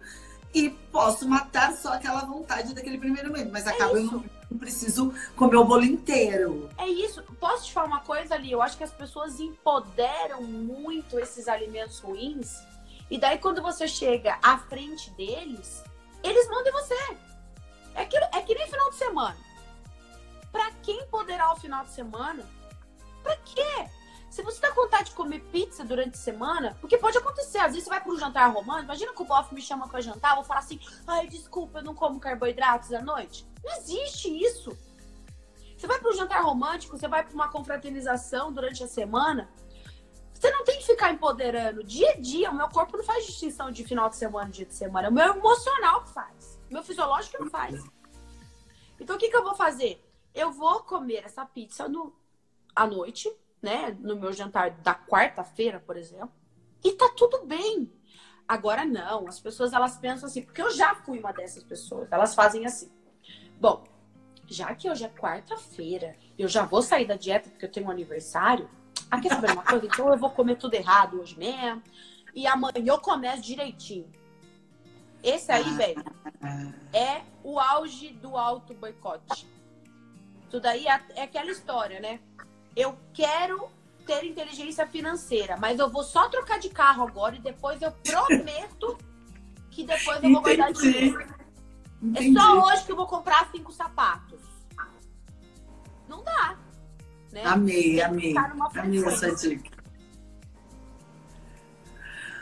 e posso matar só aquela vontade daquele primeiro momento, mas é acaba eu não, não, preciso comer o bolo inteiro. É isso. Posso te falar uma coisa ali? Eu acho que as pessoas empoderam muito esses alimentos ruins e daí quando você chega à frente deles, eles mandam você. É que, é que nem final de semana. Para quem empoderar o final de semana, Pra quê? Se você tá com vontade de comer pizza durante a semana, porque pode acontecer, às vezes você vai para um jantar romântico, imagina que o bofe me chama para jantar, vou falar assim, ai, desculpa, eu não como carboidratos à noite. Não existe isso. Você vai para um jantar romântico, você vai para uma confraternização durante a semana, você não tem que ficar empoderando. Dia a dia, o meu corpo não faz distinção de final de semana dia de semana. O meu emocional que faz. O meu fisiológico não faz. Então, o que, que eu vou fazer? Eu vou comer essa pizza no, à noite, né? No meu jantar da quarta-feira, por exemplo. E tá tudo bem. Agora não, as pessoas elas pensam assim, porque eu já fui uma dessas pessoas. Elas fazem assim. Bom, já que hoje é quarta-feira, eu já vou sair da dieta porque eu tenho um aniversário. Ah, quer saber uma coisa? Então eu vou comer tudo errado hoje mesmo. E amanhã eu começo direitinho. Esse aí, velho, é o auge do auto boicote. Tudo aí é, é aquela história, né? Eu quero ter inteligência financeira, mas eu vou só trocar de carro agora e depois eu prometo que depois eu vou Entendi. guardar dinheiro. Entendi. É só hoje que eu vou comprar cinco sapatos. Não dá. Né? Amei, amei. Amei essa dica.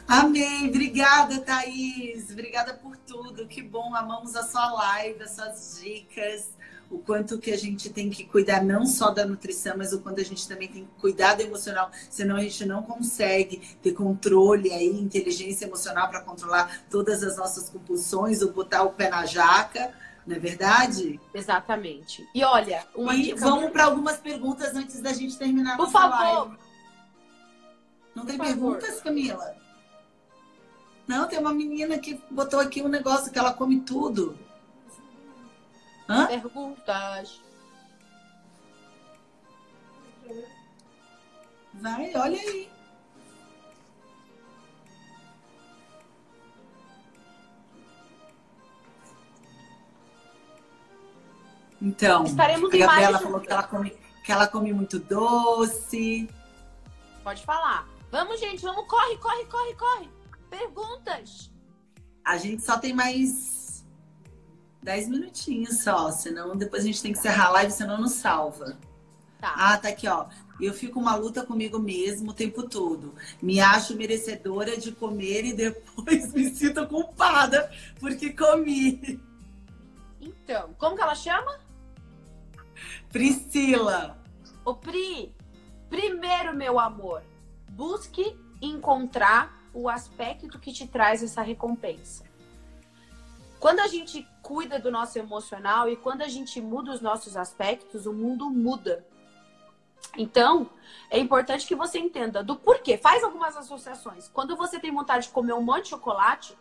Amei, obrigada, Thaís. Obrigada por tudo. Que bom, amamos a sua live, as suas dicas o quanto que a gente tem que cuidar não só da nutrição, mas o quanto a gente também tem que cuidar do emocional, senão a gente não consegue ter controle aí, inteligência emocional para controlar todas as nossas compulsões ou botar o pé na jaca. Não é verdade? Exatamente. E olha, uma e vamos muito... para algumas perguntas antes da gente terminar Por favor. Live. Não tem perguntas, Camila? Não, tem uma menina que botou aqui um negócio que ela come tudo. Hã? Perguntas. Vai, olha aí. Então, Estaremos a Gabriela falou que ela, come, que ela come muito doce. Pode falar. Vamos, gente, vamos, corre, corre, corre, corre. Perguntas. A gente só tem mais 10 minutinhos só, senão depois a gente tem que encerrar a live, senão não salva. Tá. Ah, tá aqui, ó. Eu fico uma luta comigo mesmo o tempo todo. Me acho merecedora de comer e depois me sinto culpada porque comi. Então, como que ela chama? Priscila. Ô Pri, primeiro, meu amor, busque encontrar o aspecto que te traz essa recompensa. Quando a gente cuida do nosso emocional e quando a gente muda os nossos aspectos, o mundo muda. Então, é importante que você entenda do porquê. Faz algumas associações. Quando você tem vontade de comer um monte de chocolate,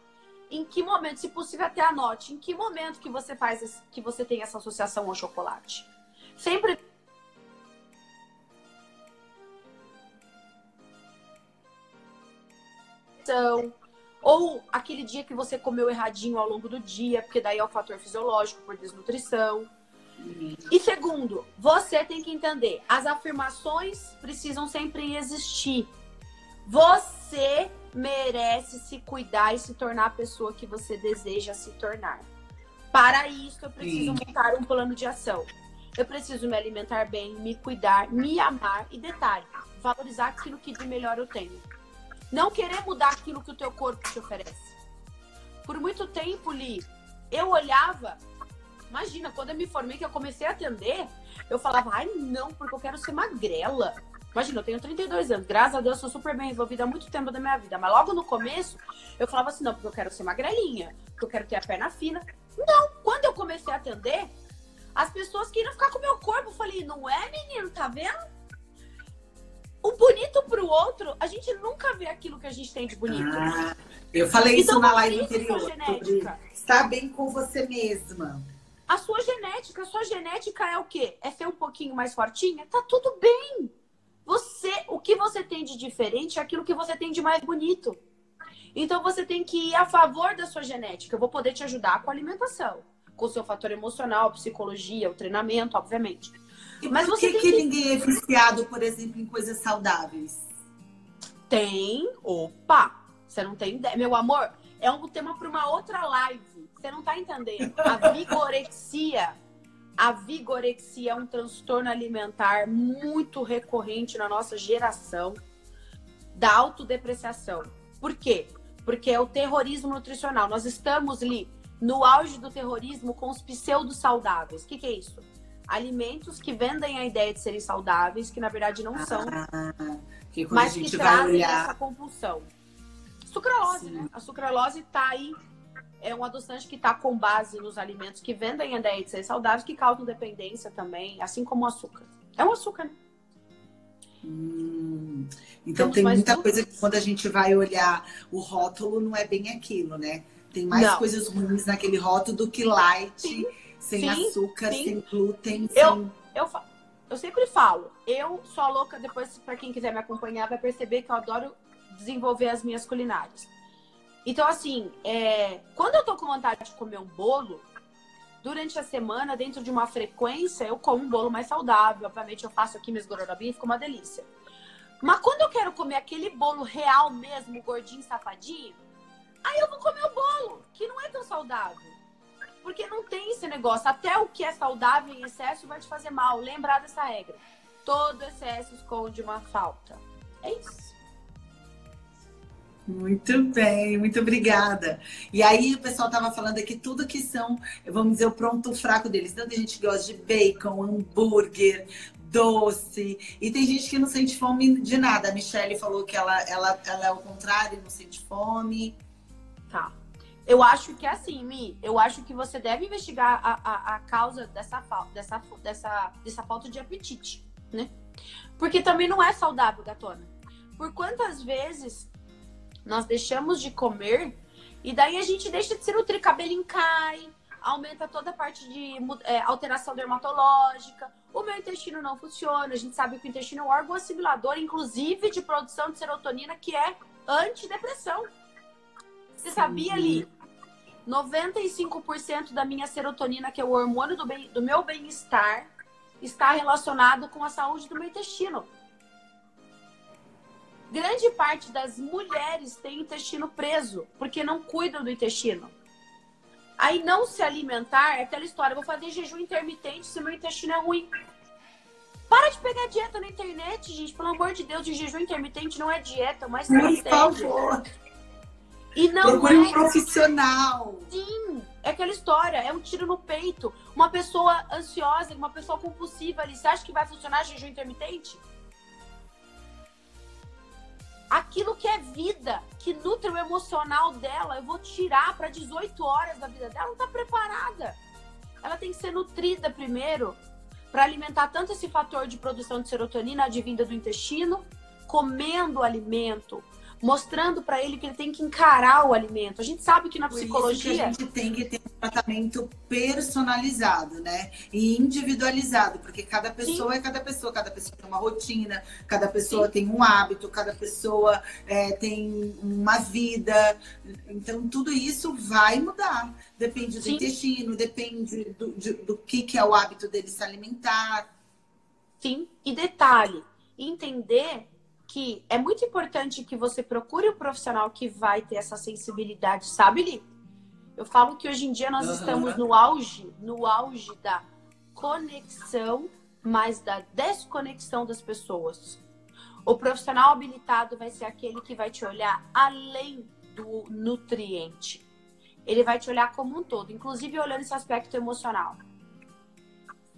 em que momento, se possível até anote, em que momento que você faz que você tem essa associação ao chocolate? Sempre Ou aquele dia que você comeu erradinho ao longo do dia, porque daí é o fator fisiológico por desnutrição. E segundo, você tem que entender, as afirmações precisam sempre existir. Você merece se cuidar e se tornar a pessoa que você deseja se tornar. Para isso, eu preciso Sim. montar um plano de ação. Eu preciso me alimentar bem, me cuidar, me amar e detalhe, valorizar aquilo que de melhor eu tenho. Não querer mudar aquilo que o teu corpo te oferece. Por muito tempo, Li, eu olhava Imagina, quando eu me formei, que eu comecei a atender, eu falava, ai, não, porque eu quero ser magrela. Imagina, eu tenho 32 anos, graças a Deus, sou super bem resolvida há muito tempo da minha vida. Mas logo no começo, eu falava assim, não, porque eu quero ser magrelinha, porque eu quero ter a perna fina. Não, quando eu comecei a atender, as pessoas queriam ficar com o meu corpo. Eu falei, não é, menino, tá vendo? O bonito pro outro, a gente nunca vê aquilo que a gente tem de bonito. Ah, eu falei então, isso na live anterior. Estar bem com você mesma. A sua genética, a sua genética é o quê? É ser um pouquinho mais fortinha? Tá tudo bem. Você, o que você tem de diferente é aquilo que você tem de mais bonito. Então você tem que ir a favor da sua genética. Eu vou poder te ajudar com a alimentação, com o seu fator emocional, psicologia, o treinamento, obviamente. E Mas por que, que, que ninguém é viciado, por exemplo, em coisas saudáveis? Tem. Opa! Você não tem ideia. Meu amor, é um tema para uma outra live. Você não está entendendo. A vigorexia, a vigorexia é um transtorno alimentar muito recorrente na nossa geração da autodepreciação. Por quê? Porque é o terrorismo nutricional. Nós estamos ali no auge do terrorismo com os pseudos saudáveis. O que, que é isso? Alimentos que vendem a ideia de serem saudáveis, que na verdade não são, ah, que mas que trazem olhar... essa compulsão. Sucralose, Sim. né? A sucralose está aí é um adoçante que está com base nos alimentos que vendem a ideia de ser saudáveis, que causam dependência também, assim como o açúcar. É um açúcar, né? Hum, então Temos tem muita coisa que quando a gente vai olhar o rótulo não é bem aquilo, né? Tem mais não. coisas ruins naquele rótulo do que light, sim. sem sim, açúcar, sim. sem glúten, eu, sem... Eu, eu sempre falo, eu sou a louca, depois para quem quiser me acompanhar vai perceber que eu adoro desenvolver as minhas culinárias. Então, assim, é, quando eu tô com vontade de comer um bolo, durante a semana, dentro de uma frequência, eu como um bolo mais saudável. Obviamente, eu faço aqui minhas gororobinhas, fica uma delícia. Mas quando eu quero comer aquele bolo real mesmo, gordinho, safadinho, aí eu vou comer o bolo, que não é tão saudável. Porque não tem esse negócio. Até o que é saudável em excesso vai te fazer mal. Lembrar dessa regra. Todo excesso esconde uma falta. É isso. Muito bem, muito obrigada. E aí o pessoal estava falando aqui tudo que são, vamos dizer, o pronto fraco deles. Tanta gente gosta de bacon, hambúrguer, doce. E tem gente que não sente fome de nada. A Michelle falou que ela, ela, ela é o contrário, não sente fome. Tá. Eu acho que é assim, Mi. Eu acho que você deve investigar a, a, a causa dessa, dessa, dessa, dessa falta de apetite, né? Porque também não é saudável, gatona. Por quantas vezes nós deixamos de comer e daí a gente deixa de se nutrir, cabelinho cai, aumenta toda a parte de é, alteração dermatológica, o meu intestino não funciona, a gente sabe que o intestino é um órgão assimilador, inclusive de produção de serotonina, que é antidepressão. Você sabia ali? 95% da minha serotonina, que é o hormônio do, bem, do meu bem-estar, está relacionado com a saúde do meu intestino. Grande parte das mulheres tem intestino preso, porque não cuidam do intestino. Aí não se alimentar é aquela história, vou fazer jejum intermitente se meu intestino é ruim. Para de pegar dieta na internet, gente. Pelo amor de Deus, de jejum intermitente não é dieta, uma estratégia. Por favor. E não Procure é... um profissional. Sim, é aquela história, é um tiro no peito. Uma pessoa ansiosa, uma pessoa compulsiva ali, você acha que vai funcionar jejum intermitente? aquilo que é vida, que nutre o emocional dela, eu vou tirar para 18 horas da vida dela, ela não está preparada. Ela tem que ser nutrida primeiro para alimentar tanto esse fator de produção de serotonina advinda do intestino, comendo alimento, mostrando para ele que ele tem que encarar o alimento. A gente sabe que na Por psicologia. Que a gente tem que ter um tratamento personalizado, né? E individualizado, porque cada pessoa Sim. é cada pessoa, cada pessoa tem uma rotina, cada pessoa Sim. tem um hábito, cada pessoa é, tem uma vida. Então, tudo isso vai mudar. Depende do Sim. intestino, depende do, do, do que, que é o hábito dele se alimentar. Sim, e detalhe, entender que é muito importante que você procure um profissional que vai ter essa sensibilidade, sabe, Li? Eu falo que hoje em dia nós uhum. estamos no auge, no auge da conexão, mas da desconexão das pessoas. O profissional habilitado vai ser aquele que vai te olhar além do nutriente. Ele vai te olhar como um todo, inclusive olhando esse aspecto emocional.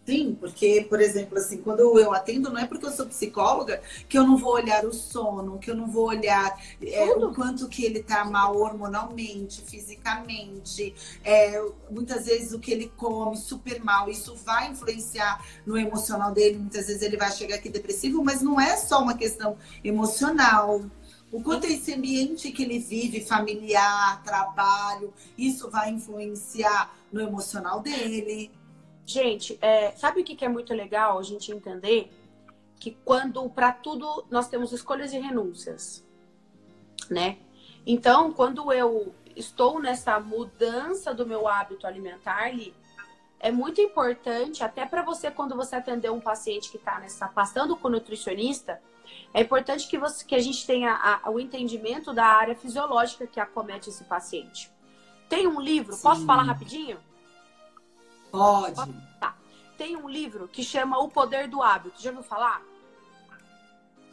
Sim, porque, por exemplo, assim, quando eu atendo, não é porque eu sou psicóloga que eu não vou olhar o sono, que eu não vou olhar é, o quanto que ele tá mal hormonalmente, fisicamente, é, muitas vezes o que ele come super mal, isso vai influenciar no emocional dele, muitas vezes ele vai chegar aqui depressivo, mas não é só uma questão emocional. O quanto esse ambiente que ele vive, familiar, trabalho, isso vai influenciar no emocional dele. Gente, é, sabe o que, que é muito legal a gente entender? Que quando, para tudo, nós temos escolhas e renúncias, né? Então, quando eu estou nessa mudança do meu hábito alimentar, é muito importante, até para você, quando você atender um paciente que está nessa passando com o nutricionista, é importante que, você, que a gente tenha a, o entendimento da área fisiológica que acomete esse paciente. Tem um livro, Sim. posso falar rapidinho? Pode. Tá. Tem um livro que chama O Poder do Hábito. Já ouviu falar?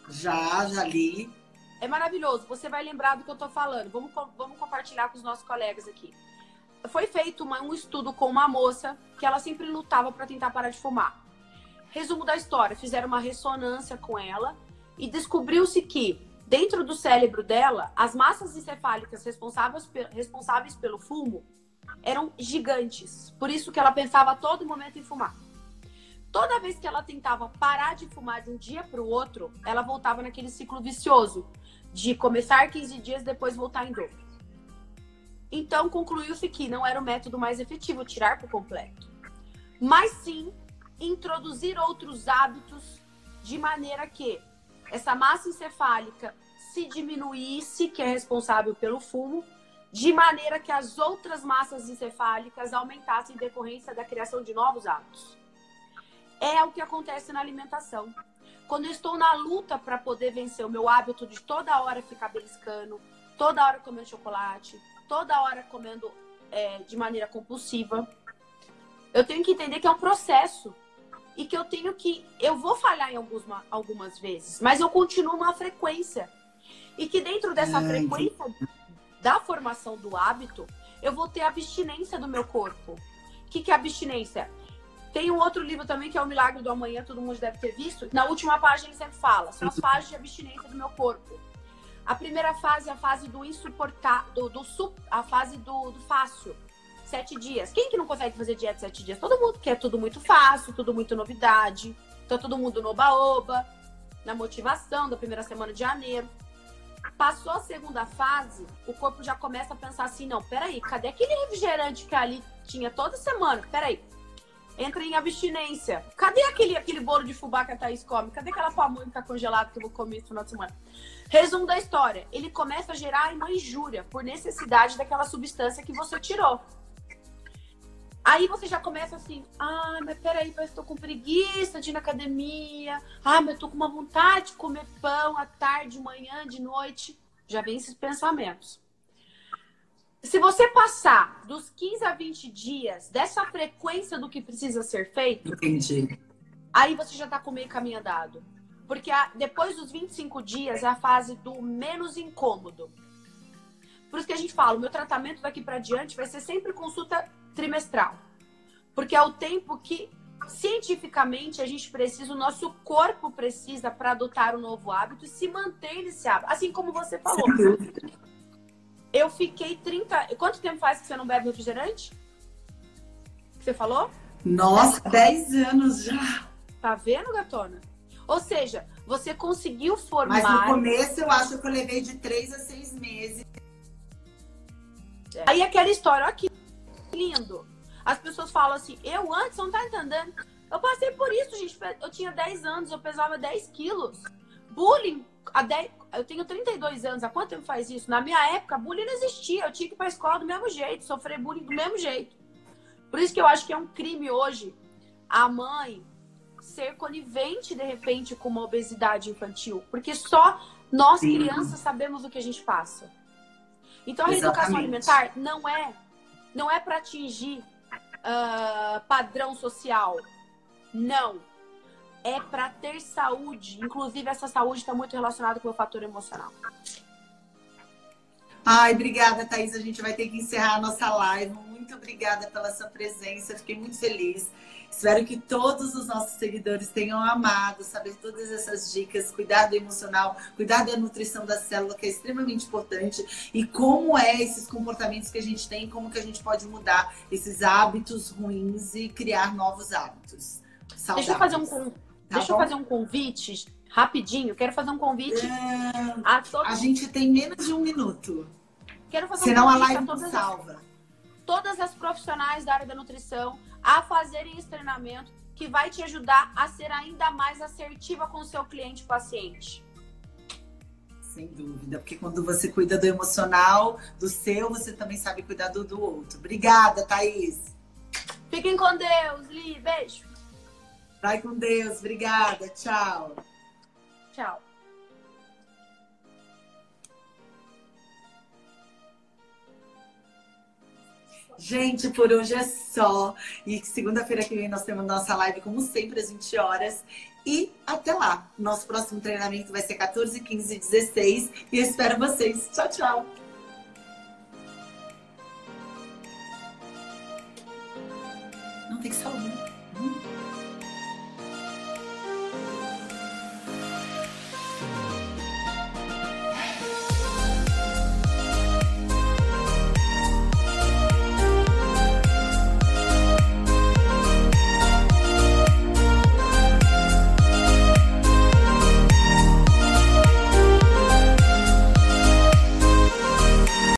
Já, já li. É maravilhoso. Você vai lembrar do que eu tô falando. Vamos, vamos compartilhar com os nossos colegas aqui. Foi feito uma, um estudo com uma moça que ela sempre lutava para tentar parar de fumar. Resumo da história: fizeram uma ressonância com ela e descobriu-se que dentro do cérebro dela, as massas encefálicas responsáveis, responsáveis pelo fumo eram gigantes. Por isso que ela pensava a todo momento em fumar. Toda vez que ela tentava parar de fumar de um dia para o outro, ela voltava naquele ciclo vicioso de começar 15 dias depois voltar em dobro. Então concluiu-se que não era o método mais efetivo tirar por completo, mas sim introduzir outros hábitos de maneira que essa massa encefálica se diminuísse, que é responsável pelo fumo, de maneira que as outras massas encefálicas aumentassem em decorrência da criação de novos hábitos. É o que acontece na alimentação. Quando eu estou na luta para poder vencer o meu hábito de toda hora ficar beliscando, toda hora comendo chocolate, toda hora comendo é, de maneira compulsiva, eu tenho que entender que é um processo e que eu tenho que. Eu vou falhar em algumas, algumas vezes, mas eu continuo uma frequência. E que dentro dessa é, frequência da formação do hábito, eu vou ter abstinência do meu corpo. O que, que é abstinência? Tem um outro livro também que é O Milagre do Amanhã, todo mundo deve ter visto. Na última página ele sempre fala, são as fases de abstinência do meu corpo. A primeira fase é a fase do insuportável, do, do, a fase do, do fácil. Sete dias. Quem que não consegue fazer dieta sete dias? Todo mundo quer tudo muito fácil, tudo muito novidade. Então todo mundo no oba-oba, na motivação da primeira semana de janeiro. Passou a segunda fase, o corpo já começa a pensar assim: não, peraí, cadê aquele refrigerante que ali tinha toda semana? Peraí. Entra em abstinência. Cadê aquele, aquele bolo de fubá que a Thaís come? Cadê aquela pamonha congelada que eu vou comer no final de semana? Resumo da história: ele começa a gerar uma injúria por necessidade daquela substância que você tirou. Aí você já começa assim, ah, mas peraí, eu estou com preguiça de ir na academia. Ah, mas eu tô com uma vontade de comer pão à tarde, de manhã, de noite. Já vem esses pensamentos. Se você passar dos 15 a 20 dias dessa frequência do que precisa ser feito, Entendi. aí você já está com meio caminho andado. Porque a, depois dos 25 dias é a fase do menos incômodo. Por isso que a gente fala, o meu tratamento daqui para diante vai ser sempre consulta trimestral. Porque é o tempo que cientificamente a gente precisa, o nosso corpo precisa para adotar um novo hábito e se manter nesse hábito. Assim como você falou. Eu fiquei 30. Quanto tempo faz que você não bebe refrigerante? Que você falou? Nossa, 10 anos já. Tá vendo, gatona? Ou seja, Você conseguiu formar. Mas no começo eu acho que eu levei de três a seis meses. Aí aquela história, que lindo. As pessoas falam assim, eu antes, não tá entendendo. Eu passei por isso, gente. Eu tinha 10 anos, eu pesava 10 quilos. Bullying, há 10, eu tenho 32 anos, há quanto tempo faz isso? Na minha época, bullying não existia. Eu tinha que ir pra escola do mesmo jeito, sofrer bullying do mesmo jeito. Por isso que eu acho que é um crime hoje a mãe ser conivente, de repente, com uma obesidade infantil. Porque só nós, Sim. crianças, sabemos o que a gente passa. Então, a Exatamente. educação alimentar não é, não é para atingir uh, padrão social. Não. É para ter saúde. Inclusive, essa saúde está muito relacionada com o fator emocional. Ai, obrigada, Thaís. A gente vai ter que encerrar a nossa live. Muito obrigada pela sua presença. Fiquei muito feliz. Espero que todos os nossos seguidores tenham amado saber todas essas dicas, cuidar do emocional, cuidar da nutrição da célula, que é extremamente importante, e como é esses comportamentos que a gente tem, como que a gente pode mudar esses hábitos ruins e criar novos hábitos. Saudáveis. Deixa eu fazer um, tá deixa eu fazer um convite rapidinho. Quero fazer um convite é... a todos. A gente tem menos de um minuto. Quero fazer Senão um convite a live não salva. As, todas as profissionais da área da nutrição a fazerem esse treinamento que vai te ajudar a ser ainda mais assertiva com o seu cliente paciente. Sem dúvida, porque quando você cuida do emocional, do seu, você também sabe cuidar do, do outro. Obrigada, Thaís. Fiquem com Deus, Li. Beijo. Vai com Deus. Obrigada. Tchau. Tchau. Gente, por hoje é só. E segunda-feira que vem nós temos nossa live, como sempre, às 20 horas. E até lá. Nosso próximo treinamento vai ser 14, 15 e 16. E eu espero vocês. Tchau, tchau. Não tem que salvar.